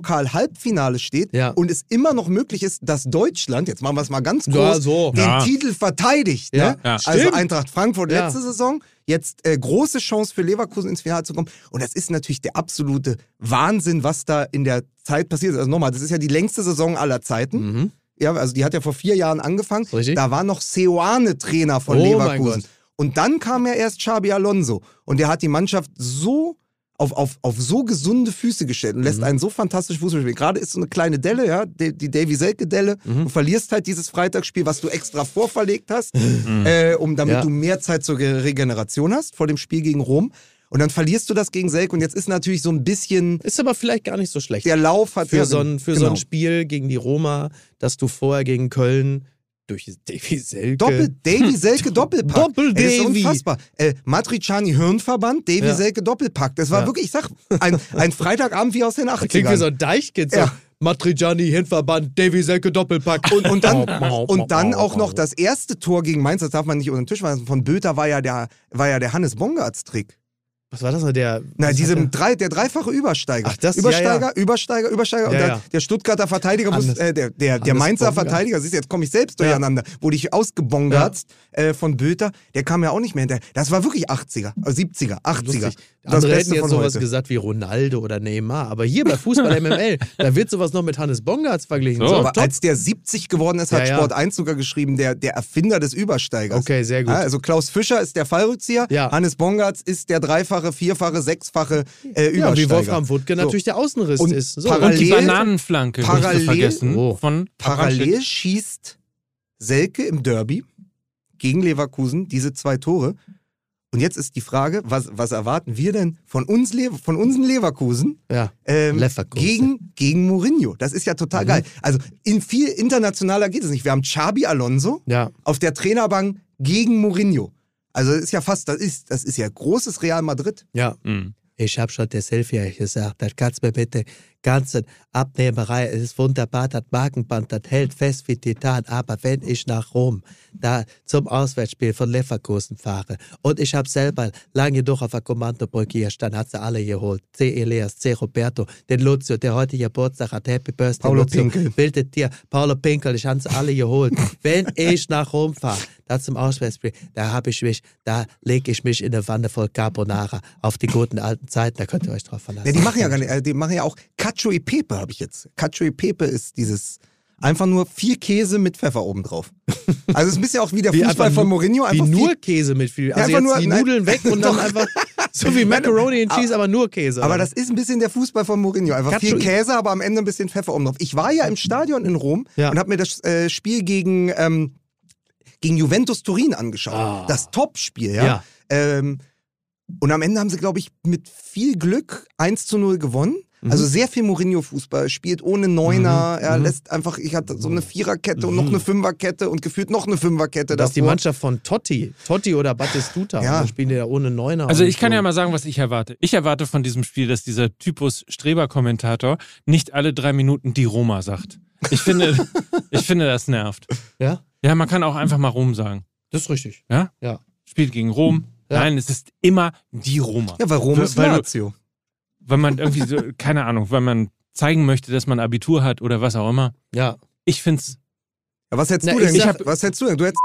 S4: Europapokal-Halbfinale steht
S3: Ja.
S4: und es immer noch möglich ist, dass Deutschland, jetzt machen wir es mal ganz groß,
S3: Ja, so.
S4: den
S2: Ja.
S4: Titel verteidigt.
S3: Ja.
S4: Ne?
S2: Ja.
S4: Also
S3: Stimmt.
S4: Eintracht Frankfurt
S3: Ja.
S4: letzte Saison, jetzt äh, große Chance für Leverkusen ins Finale zu kommen. Und das ist natürlich der absolute Wahnsinn, was da in der Zeit passiert ist. Also nochmal, das ist ja die längste Saison aller Zeiten.
S3: Mhm.
S4: Ja, also die hat ja vor vier Jahren angefangen.
S3: Richtig.
S4: Da war noch Seoane Trainer von
S3: Oh mein
S4: Leverkusen. Und dann kam ja erst Xabi Alonso. Und der hat die Mannschaft so auf, auf, auf so gesunde Füße gestellt und
S3: Mhm.
S4: lässt einen so fantastisch Fußball spielen. Gerade ist so eine kleine Delle, ja, die, die Davy Selke-Delle.
S3: Mhm.
S4: Du verlierst halt dieses Freitagsspiel, was du extra vorverlegt hast, äh, um, damit
S3: Ja.
S4: du mehr Zeit zur Ge- Regeneration hast vor dem Spiel gegen Rom. Und dann verlierst du das gegen Selke und jetzt ist natürlich so ein bisschen,
S3: Ist aber vielleicht gar nicht so schlecht.
S4: der Lauf hat
S3: für
S4: ja,
S3: so ein, für so
S4: genau.
S3: ein Spiel gegen die Roma, dass du vorher gegen Köln durch Davy Selke.
S4: Doppel, Davy Selke Doppelpack.
S3: Doppel
S4: Ey, Das ist
S3: Davy.
S4: unfassbar. Äh, Matriciani Hirnverband, Davy
S3: Ja.
S4: Selke Doppelpack. Das war
S3: Ja.
S4: wirklich, ich sag, ein, ein Freitagabend wie aus den 80ern.
S3: Klingt wie so ein Deichkind.
S4: Ja.
S3: Matriciani, Hinverband, Davy Selke, Doppelpack.
S4: und, und dann, und dann auch noch das erste Tor gegen Mainz, das darf man nicht unter den Tisch weisen, von Böter war ja der, war ja der Hannes Bongartz-Trick.
S3: Was war das noch? Der.
S4: Na, diesem drei, der dreifache Übersteiger.
S3: Ach, das- ja,
S4: Übersteiger,
S3: ja.
S4: Übersteiger, Übersteiger. und
S3: Ja,
S4: der,
S3: ja.
S4: der Stuttgarter Verteidiger, muss, äh, der, der, der Mainzer
S3: Bongard.
S4: Verteidiger, siehst du, jetzt komme ich selbst durcheinander, wurde ich ausgebongertzt äh, von Böter, der kam ja auch nicht mehr hinterher. Das war wirklich 80er, äh, 70er, 80er.
S3: Lustig.
S4: Das
S3: Andere
S4: Beste
S3: hätten jetzt
S4: von
S3: sowas
S4: heute.
S3: gesagt wie Ronaldo oder Neymar. Aber hier bei Fußball MML, da wird sowas noch mit Hannes Bongartz verglichen.
S2: So,
S4: Aber
S3: top.
S4: als der 70 geworden ist, hat
S3: Ja, ja.
S4: Sport 1 sogar geschrieben, der, der Erfinder des Übersteigers.
S3: Okay, sehr gut.
S4: Ja, also Klaus Fischer ist der Fallrückzieher,
S3: Ja.
S4: Hannes Bongartz ist der dreifache, vierfache, sechsfache äh, Übersteiger.
S3: ja, wie Wolfram Wuttke
S4: So.
S3: natürlich der Außenriss
S4: Und
S3: ist. So.
S4: parallel-
S2: Und die Bananenflanke,
S4: parallel-
S2: vergessen,
S3: Oh.
S2: von
S4: Parallel schießt Selke im Derby gegen Leverkusen diese zwei Tore. Und jetzt ist die Frage, was, was erwarten wir denn von uns, Le von unseren Leverkusen
S3: ja.
S4: ähm,
S3: Leverkusen.
S4: gegen, gegen Mourinho? Das ist ja total
S3: Mhm.
S4: geil. Also in viel internationaler geht es nicht. Wir haben Xabi Alonso
S3: ja.
S4: auf der Trainerbank gegen Mourinho. Also das ist ja fast, das ist, das ist ja großes Real Madrid.
S3: Ja.
S2: Mhm.
S3: Ich habe schon der Selfie gesagt, das kannst mir bitte ganze Abnehmerei, es ist wunderbar, das Markenband, das hält fest wie Titan, aber wenn ich nach Rom da zum Auswärtsspiel von Leverkusen fahre und ich habe selber lange genug auf der Kommandobrücke hier stand, hat sie alle geholt, C. Elias, C. Roberto, den Lucio, der heute Geburtstag hat, Happy Birthday,
S4: Paulo
S3: Lucio,
S4: Pinkel.
S3: bildet dir, Paulo Pinkel, ich habe sie alle geholt. wenn ich nach Rom fahre, da zum Auswärtsspiel, da habe ich mich, da lege ich mich in eine Wanne voll Carbonara auf die guten alten Zeiten, da könnt ihr euch drauf verlassen.
S4: Ja, die machen ja gar nicht, äh, die machen ja auch Cacio e Pepe, habe ich jetzt. Cacio e Pepe ist dieses einfach nur vier Käse mit Pfeffer obendrauf. Also es ist ein bisschen auch wie der
S3: Wie
S4: Fußball von Mourinho.
S3: Wie
S4: Einfach
S3: nur
S4: viel,
S3: Käse mit viel. Also
S4: einfach
S3: jetzt
S4: nur-
S3: die
S4: nein.
S3: Nudeln weg und dann einfach so wie Macaroni and Cheese, aber nur Käse.
S4: aber das ist ein bisschen der Fußball von Mourinho. Einfach
S3: Cacio
S4: viel
S3: e-
S4: Käse, aber am Ende ein bisschen Pfeffer obendrauf. Ich war ja im Stadion in Rom
S3: Ja.
S4: und habe mir das äh, Spiel gegen, ähm, gegen Juventus Turin angeschaut.
S3: Ah.
S4: Das Top-Spiel, ja.
S3: Ja.
S4: Ähm, und am Ende haben sie, glaube ich, mit viel Glück 1 zu 0 gewonnen.
S3: Mhm.
S4: Also sehr viel Mourinho-Fußball, spielt ohne Neuner, er
S3: Mhm.
S4: lässt einfach, ich hatte so eine Viererkette und noch eine Fünferkette und gefühlt noch eine Fünferkette
S3: das ist die. Mannschaft von Totti. Totti oder Battistuta.
S4: Ja.
S3: Spielen die ja ohne Neuner.
S2: Also ich kann
S3: so.
S2: ja mal sagen, was ich erwarte. Ich erwarte von diesem Spiel, dass dieser Typus Streber-Kommentator nicht alle drei Minuten die Roma sagt. Ich finde, ich finde, das nervt.
S3: Ja,
S2: Ja, man kann auch einfach mal Rom sagen.
S3: das ist richtig.
S2: Ja?
S3: Ja.
S2: Spielt gegen Rom.
S3: Ja.
S2: Nein, es ist immer die Roma.
S4: Ja, weil Rom
S2: Weil-
S4: ist
S2: weil du-
S4: Lazio.
S2: Weil man irgendwie so, keine Ahnung, weil man zeigen möchte, dass man Abitur hat oder was auch immer.
S3: Ja.
S2: Ich finde es.
S4: Ja, was hättest
S3: Na,
S4: du denn?
S3: ich
S2: hab-
S4: was hättest du denn? Du hättest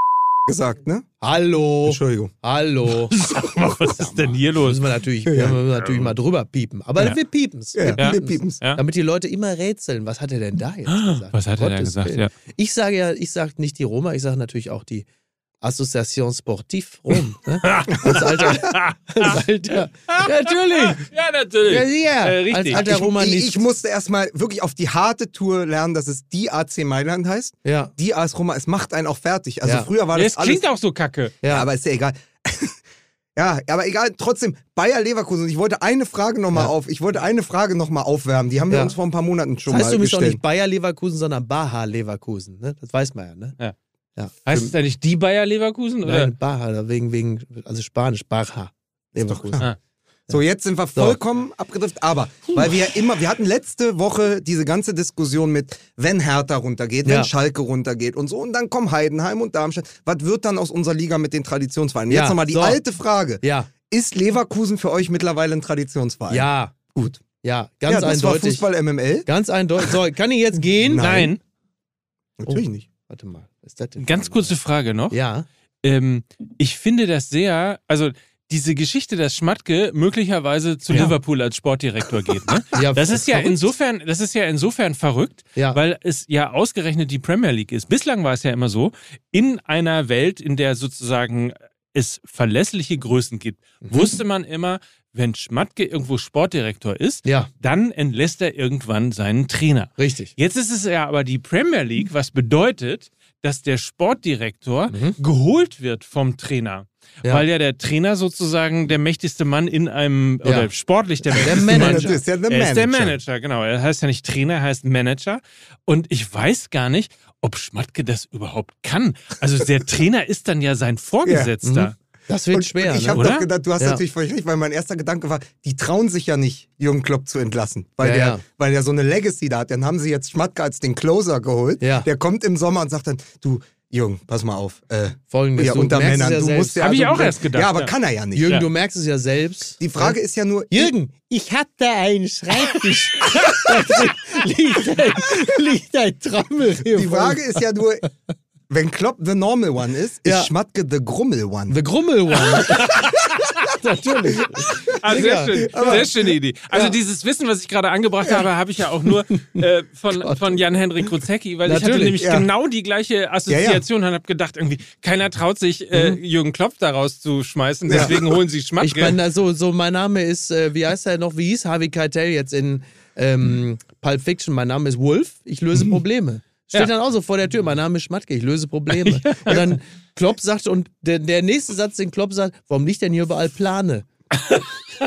S4: gesagt, ne?
S3: Hallo.
S4: Entschuldigung.
S3: Hallo.
S2: Was ist denn hier los?
S3: Müssen wir natürlich, wir müssen natürlich mal drüber piepen. Aber
S2: Ja.
S3: wir piepen's. Wir
S4: Ja,
S2: Ja.
S4: wir piepen's.
S2: Ja?
S3: Damit die Leute immer rätseln. Was hat er denn da jetzt gesagt?
S2: Was hat er da
S3: Gottes
S2: gesagt? Ja.
S3: Ich sage ja, ich sage nicht die Roma, ich sage natürlich auch die Association Sportive Rom. Ne? Als alter, als alter, ja, natürlich.
S2: Ja, natürlich.
S3: Ja, ja.
S2: Äh, richtig.
S3: Als alter
S4: Ich,
S3: Romanist.
S4: ich, ich musste erstmal wirklich auf die harte Tour lernen, dass es die AC Mailand heißt.
S3: ja,
S4: Die AS Roma, es macht einen auch fertig. Also
S3: Ja.
S4: früher war
S2: Ja,
S4: das
S2: es
S4: alles...
S2: klingt auch so kacke.
S4: Ja,
S3: ja.
S4: aber ist ja egal. ja, aber egal, trotzdem, Bayer Leverkusen. Ich wollte eine Frage nochmal
S3: Ja.
S4: auf, ich wollte eine Frage nochmal aufwärmen. Die haben wir
S3: Ja.
S4: uns vor ein paar Monaten schon
S3: das heißt
S4: mal
S3: übrigens auch
S4: gestellt.
S3: nicht Bayer Leverkusen, sondern Baha Leverkusen. Ne? Das weiß man ja, ne?
S2: Ja.
S3: Ja.
S2: Heißt es eigentlich die Bayer Leverkusen? Oder?
S3: Nein, Baha, wegen, wegen, also Spanisch, Baha Leverkusen.
S4: So, jetzt sind wir vollkommen abgedriftet. Aber, weil wir ja immer, wir hatten letzte Woche diese ganze Diskussion mit, wenn Hertha runtergeht, wenn
S3: Ja.
S4: Schalke runtergeht und so, und dann kommen Heidenheim und Darmstadt. Was wird dann aus unserer Liga mit den Traditionsvereinen?
S3: Ja,
S4: Jetzt nochmal die
S3: so.
S4: alte Frage.
S3: Ja,
S4: Ist Leverkusen für euch mittlerweile ein Traditionsverein?
S3: ja,
S4: Gut.
S3: ja, ganz
S4: ja, das war
S3: eindeutig.
S4: Fußball MML?
S3: Ganz eindeutig. So, kann ich jetzt gehen?
S2: Nein.
S4: Natürlich
S3: Oh.
S4: nicht.
S3: Warte mal, ist das denn?
S2: Ganz kurze Frage noch.
S3: Ja,
S2: Ähm, ich finde das sehr, also diese Geschichte, dass Schmatke möglicherweise zu
S3: Ja.
S2: Liverpool als Sportdirektor geht, ne?
S3: ja
S2: Das ist ja
S3: verrückt.
S2: insofern, das ist ja insofern verrückt,
S3: Ja.
S2: weil es ja ausgerechnet die Premier League ist. Bislang war es ja immer so, in einer Welt, in der sozusagen es verlässliche Größen gibt,
S3: Mhm.
S2: wusste man immer, wenn Schmatke irgendwo Sportdirektor ist,
S3: Ja,
S2: dann entlässt er irgendwann seinen Trainer.
S3: richtig.
S2: Jetzt ist es ja aber die Premier League, was bedeutet, dass der Sportdirektor
S3: Mhm.
S2: geholt wird vom Trainer.
S3: Ja.
S2: Weil ja der Trainer sozusagen der mächtigste Mann in einem,
S3: Ja.
S2: oder sportlich der
S3: Der
S2: mächtigste
S3: Manager.
S2: Mann
S4: Das ist ja der
S2: er ist der
S4: Manager.
S2: Manager, genau. Er heißt ja nicht Trainer, er heißt Manager. Und ich weiß gar nicht, ob Schmatke das überhaupt kann. Also der Trainer ist dann ja sein Vorgesetzter.
S3: Das wird
S4: Und,
S3: schwer,
S4: und ich
S3: ne?
S4: habe
S2: Oder?
S4: doch gedacht, du hast
S3: Ja.
S4: natürlich völlig recht, weil mein erster Gedanke war, die trauen sich ja nicht, Jürgen Klopp zu entlassen. Weil,
S3: Ja,
S4: der,
S3: ja.
S4: weil der so eine Legacy da hat. Dann haben sie jetzt Schmatke als den Closer geholt.
S3: Ja.
S4: Der kommt im Sommer und sagt dann, du, Jürgen, pass mal auf. Äh,
S3: Folgendes,
S4: ja,
S3: du
S4: unter
S3: merkst
S4: Männern,
S3: es
S4: du
S3: ja
S4: musst
S3: selbst.
S4: ja.
S2: Hab ich
S4: also,
S2: auch erst gedacht,
S4: Ja, aber
S2: ja.
S4: kann er ja nicht.
S3: Jürgen,
S2: Ja.
S3: du merkst es ja selbst.
S4: Die Frage ist ja nur.
S3: Jürgen, ich hatte einen Schreibtisch. liegt ein, liegt ein Trommel.
S4: Die Frage ist ja nur, wenn Klopp the normal one ist, ist
S3: Ja.
S4: Schmatke the Grummel one.
S3: The Grummel One. Natürlich.
S2: Ah, sehr schön. Sehr schöne Idee. Also dieses Wissen, was ich gerade angebracht habe, habe ich ja auch nur äh, von, von Jan-Henrik Kruzecki, weil ich hatte
S3: Natürlich,
S2: nämlich
S4: ja.
S2: genau die gleiche Assoziation und habe gedacht, irgendwie, keiner traut sich, äh, Jürgen Klopp da rauszuschmeißen, deswegen holen sie Schmatke.
S3: Ich meine, so, so mein Name ist, äh, wie heißt er noch, wie hieß Harvey Keitel jetzt in ähm, Pulp Fiction? Mein Name ist Wolf, ich löse Probleme. Steht
S2: Ja.
S3: dann auch so vor der Tür, mein Name ist Schmatke, ich löse Probleme. Und dann Klopp sagt, und der, der nächste Satz, den Klopp sagt, warum liegt denn hier überall Plane?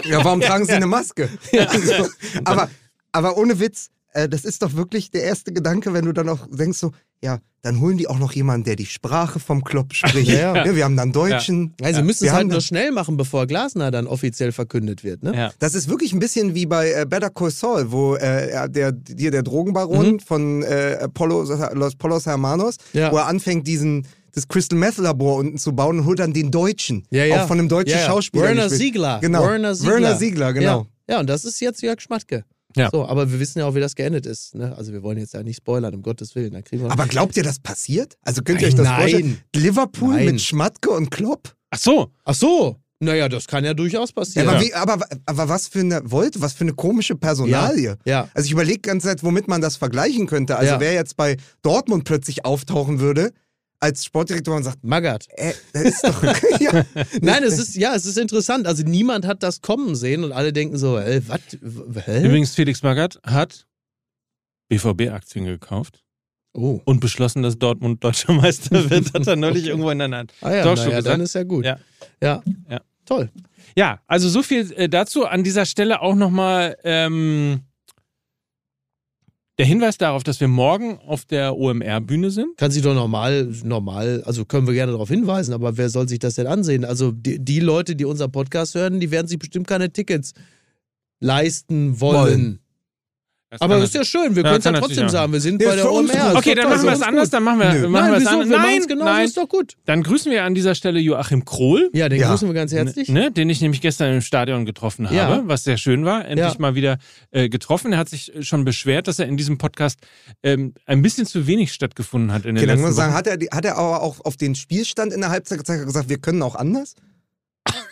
S4: Ja, warum tragen sie eine Maske? so. aber, aber ohne Witz, äh, das ist doch wirklich der erste Gedanke, wenn du dann auch denkst so, ja, dann holen die auch noch jemanden, der die Sprache vom Klopp spricht.
S3: Ja, ja.
S4: wir haben dann Deutschen.
S3: Also müssen
S4: wir
S3: es halt nur schnell machen, bevor Glasner dann offiziell verkündet wird, ne?
S2: ja.
S4: Das ist wirklich ein bisschen wie bei äh, Better Call Saul, wo äh, er- der, hier der Drogenbaron
S3: Mhm.
S4: von äh, Apollo, Los Polos Hermanos,
S3: Ja.
S4: wo er anfängt, diesen das Crystal Meth Labor unten zu bauen und holt dann den Deutschen.
S3: Ja, ja.
S4: Auch von einem deutschen
S3: ja, ja.
S4: Schauspieler.
S3: Werner. Siegler.
S4: Genau.
S3: Werner Siegler.
S4: Werner Siegler, genau.
S3: Ja. ja, und das ist jetzt Jörg Schmatke.
S2: Ja.
S3: So, aber wir wissen ja auch, wie das geendet ist. Ne? Also wir wollen jetzt ja nicht spoilern, um Gottes Willen. Dann kriegen wir
S4: Aber glaubt ihr, das passiert? Also könnt ihr euch das
S3: Nein.
S4: vorstellen? Liverpool
S3: Nein.
S4: mit Schmatke und Klopp?
S2: Ach so.
S3: Ach so. Naja, das kann ja durchaus
S4: Ja,
S3: passieren.
S4: aber, wie, aber, aber was für eine wollt, was für eine komische Personalie.
S3: Ja.
S4: Also ich überlege die ganze Zeit, womit man das vergleichen könnte. Also
S3: Ja.
S4: wer jetzt bei Dortmund plötzlich auftauchen würde als Sportdirektor und sagt,
S3: Magath.
S4: äh, das ist doch. ja.
S3: Nein, es ist, ja, es ist interessant. Also niemand hat das kommen sehen und alle denken so, äh, was?
S2: Übrigens, Felix Magath hat BVB-Aktien gekauft
S3: Oh.
S2: und beschlossen, dass Dortmund deutscher Meister wird. Hat er neulich irgendwo in der Hand.
S3: Ah ja,
S2: Doch,
S3: na
S2: schon
S3: ja
S2: gesagt.
S3: dann ist ja gut.
S2: Ja.
S3: Ja.
S2: Ja.
S3: Toll.
S2: Ja, also so viel äh, dazu. An dieser Stelle auch nochmal ähm, der Hinweis darauf, dass wir morgen auf der OMR-Bühne sind.
S3: Kann sich doch normal, normal, also können wir gerne darauf hinweisen, aber wer soll sich das denn ansehen? Also die, die Leute, die unseren Podcast hören, die werden sich bestimmt keine Tickets leisten wollen.
S4: Wollen.
S2: Das
S3: Aber das ist ja schön, wir
S2: Ja,
S3: können es ja trotzdem sagen, wir sind
S4: Ja,
S3: bei der
S4: für uns
S3: OMR.
S2: Okay, dann machen wir es anders. Dann machen wir,
S4: Nö.
S2: machen
S3: Nein,
S2: wir es anders. Nein,
S3: genau,
S2: nein.
S3: ist doch gut.
S2: Dann grüßen wir an dieser Stelle Joachim Krohl.
S3: Ja, den
S4: Ja.
S3: grüßen wir ganz herzlich.
S2: Ne, den ich nämlich gestern im Stadion getroffen habe,
S3: Ja.
S2: was sehr schön war. Endlich
S3: Ja.
S2: mal wieder äh, getroffen. Er hat sich schon beschwert, dass er in diesem Podcast ähm, ein bisschen zu wenig stattgefunden hat in den
S4: Okay, dann muss
S2: letzten
S4: man sagen,
S2: Wochen.
S4: hat er, hat er aber auch auf den Spielstand in der Halbzeit gesagt, wir können auch anders?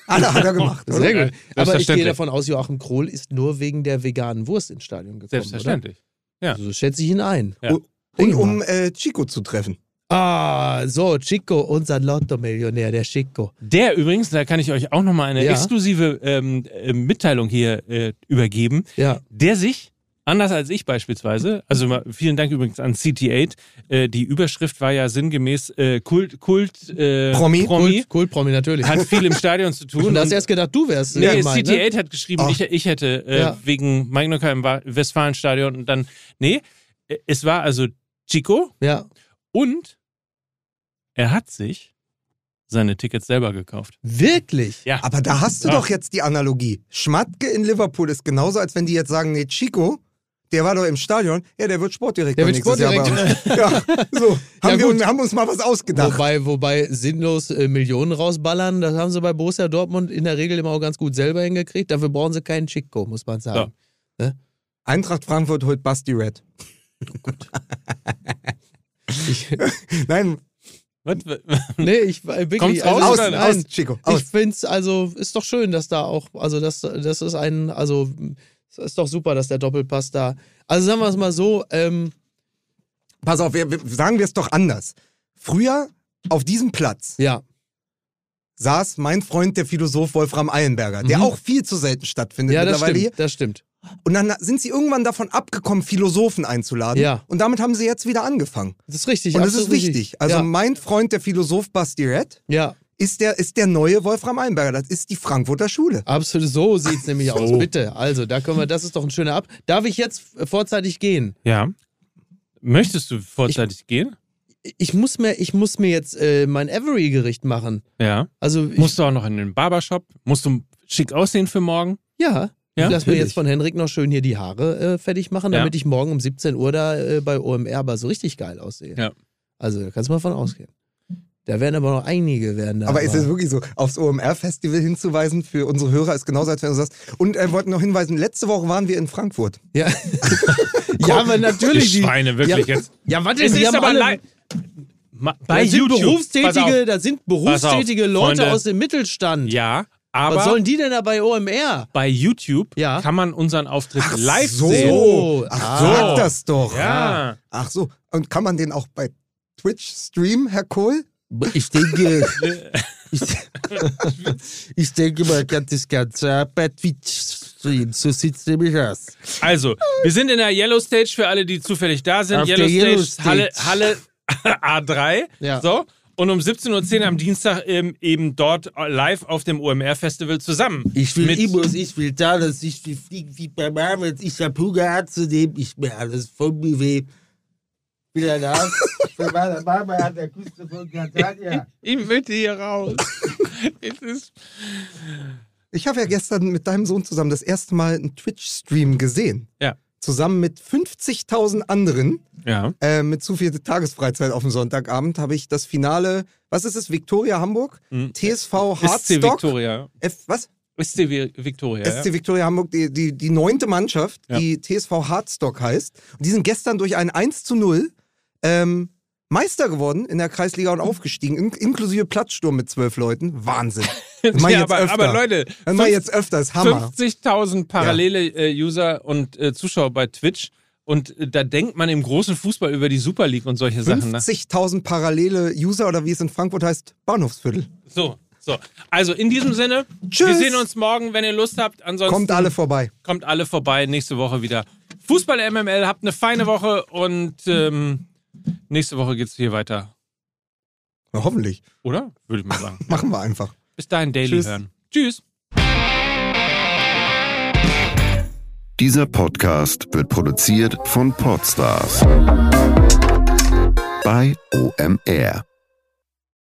S4: Alle hat er gemacht.
S3: Sehr gut. Aber ich gehe davon aus, Joachim Krohl ist nur wegen der veganen Wurst ins Stadion gekommen.
S2: Selbstverständlich. Ja.
S3: Oder? So schätze ich ihn ein.
S2: Ja.
S4: Und, um äh, Chico zu treffen.
S3: Ah, so, Chico, unser Lotto-Millionär, der Chico.
S2: Der übrigens, da kann ich euch auch nochmal eine
S3: Ja.
S2: exklusive ähm, äh, Mitteilung hier äh, übergeben,
S3: Ja.
S2: der sich, anders als ich beispielsweise, also mal, vielen Dank übrigens an CT8, äh, die Überschrift war ja sinngemäß äh, Kult, Kult äh,
S4: Promi.
S2: Promi
S3: Cool, cool, Promi, natürlich.
S2: hat viel im Stadion zu tun.
S3: du hast erst gedacht, du wärst
S2: Nee,
S3: gemeint,
S2: CT8
S3: ne?
S2: hat geschrieben, ich, ich hätte äh,
S3: Ja.
S2: wegen Nocker im Westfalenstadion und dann, nee, äh, es war also Chico
S3: Ja.
S2: und er hat sich seine Tickets selber gekauft.
S3: Wirklich?
S2: Ja.
S4: Aber da hast du
S2: Ja.
S4: doch jetzt die Analogie. Schmatke in Liverpool ist genauso, als wenn die jetzt sagen, nee, Chico, der war doch im Stadion, ja, der wird Sportdirektor
S3: Der wird
S4: nächstes Jahr bei uns. Ja, so. Haben,
S3: gut.
S4: wir, haben uns mal was ausgedacht.
S3: Wobei, wobei sinnlos äh, Millionen rausballern, das haben sie bei Borussia Dortmund in der Regel immer auch ganz gut selber hingekriegt. Dafür brauchen sie keinen Chico, muss man sagen.
S4: Eintracht Frankfurt holt Basti Red.
S3: Ich,
S4: Nein,
S2: Was?
S3: nee, ich äh, wirklich.
S2: Kommt's raus
S3: also,
S4: aus,
S3: nein,
S4: aus, Chico, aus.
S3: Ich finde es, also, ist doch schön, dass da auch, also, das, das ist ein, also, ist doch super, dass der Doppelpass da. Also, sagen wir es mal so, ähm,
S4: Pass auf, wir, wir, sagen wir es doch anders. Früher auf diesem Platz
S3: ja,
S4: saß mein Freund, der Philosoph Wolfram Eilenberger, der
S3: Mhm.
S4: auch viel zu selten stattfindet
S3: ja, das
S4: mittlerweile
S3: stimmt, das stimmt.
S4: Und dann sind sie irgendwann davon abgekommen, Philosophen einzuladen.
S3: Ja.
S4: Und damit haben sie jetzt wieder angefangen.
S3: Das ist richtig.
S4: Und das ist wichtig. Also
S3: ja,
S4: mein Freund, der Philosoph Basti Red,
S3: ja,
S4: ist der, ist der neue Wolfram Eilenberger. Das ist die Frankfurter Schule.
S3: absolut, so sieht es nämlich aus.
S2: So.
S3: Bitte, also, da können wir, das ist doch ein schöner Ab. Darf ich jetzt vorzeitig gehen?
S2: Ja. Möchtest du vorzeitig gehen?
S3: Ich muss mir, ich muss mir jetzt äh, mein Avery-Gericht machen.
S2: Ja.
S3: Also, ich,
S2: Musst du auch noch in den Barbershop? Musst du schick aussehen für morgen?
S3: ja.
S2: Ja,
S3: ich lasse mir jetzt von Henrik noch schön hier die Haare äh, fertig machen,
S2: Ja.
S3: damit ich morgen um 17 Uhr da äh, bei OMR aber so richtig geil aussehe.
S2: Ja.
S3: Also da kannst du mal von ausgehen. Da werden aber noch einige werden da.
S4: Aber ist es wirklich so, aufs OMR-Festival hinzuweisen für unsere Hörer ist genauso, als wenn du sagst. Und äh, wollten noch hinweisen, letzte Woche waren wir in Frankfurt.
S3: Ja, ja aber natürlich.
S2: Die Schweine, wirklich
S3: ja,
S2: jetzt.
S3: Ja, warte,
S2: Es ist aber
S3: alle,
S2: leid. Ma-
S3: da sind berufstätige,
S2: auf.
S3: da sind berufstätige Leute
S2: Freunde.
S3: aus dem Mittelstand.
S2: Ja, aber
S3: Was sollen die denn da bei OMR?
S2: bei YouTube
S3: Ja.
S2: kann man unseren Auftritt
S4: Ach
S2: live
S4: so.
S2: sehen.
S3: So,
S4: Ach,
S3: ah.
S4: sag das doch.
S2: Ja.
S4: Ach so. Und kann man den auch bei Twitch streamen, Herr Kohl?
S3: Ich denke, ich, ich denke, man kann das Ganze auch bei Twitch streamen. So sieht's nämlich aus.
S2: Also, wir sind in der Yellow Stage für alle, die zufällig da sind.
S3: Auf
S2: Yellow
S3: der Yellow
S2: Stage, Halle. Halle A3.
S3: Ja.
S2: So. Und um 17.10 Uhr am Dienstag ähm, eben dort live auf dem OMR-Festival zusammen.
S3: Ich will
S2: Mit-
S3: Immos, ich will da, dass ich will fliegen wie bei Marvels. Ich hab Hunger anzunehmen. Ich mir alles von mir weh. Will er das? Bei meiner Mama hat der Küste von Catania.
S2: Ich möchte hier raus. es ist
S4: Ich habe ja gestern mit deinem Sohn zusammen das erste Mal einen Twitch-Stream gesehen.
S2: Ja.
S4: Zusammen mit 50.000 anderen.
S2: ja.
S4: Äh, mit zu viel Tagesfreizeit auf dem Sonntagabend habe ich das Finale, was ist es, Viktoria Hamburg?
S2: Mhm.
S4: TSV
S2: SC
S4: Hardstock.
S2: Victoria.
S4: F, was?
S2: SC Vi- Victoria.
S4: SC Viktoria Hamburg, die, die, die neunte Mannschaft,
S2: Ja.
S4: die TSV Hardstock heißt. Und die sind gestern durch ein 1 zu 0 ähm, Meister geworden in der Kreisliga und aufgestiegen, in, inklusive Platzsturm mit zwölf Leuten. Wahnsinn. Das
S2: ja, aber,
S4: öfter.
S2: aber Leute,
S4: Das mach jetzt öfter, ist Hammer.
S2: 50.000 parallele äh, User und äh, Zuschauer bei Twitch. Und äh, da denkt man im großen Fußball über die Super League und solche Sachen. Ne?
S4: 50.000 parallele User oder wie es in Frankfurt heißt, Bahnhofsviertel.
S2: So, so. Also in diesem Sinne,
S4: Tschüss.
S2: wir sehen uns morgen, wenn ihr Lust habt. Ansonsten
S4: Kommt alle vorbei.
S2: kommt alle vorbei. Nächste Woche wieder Fußball MML. Habt eine feine Woche und ähm, nächste Woche geht's hier weiter.
S4: Na, hoffentlich.
S2: Oder? Würde ich mal sagen.
S4: Machen wir einfach.
S2: Bis dahin Daily
S4: Tschüss.
S2: hören. Tschüss.
S7: Dieser Podcast wird produziert von Podstars bei OMR.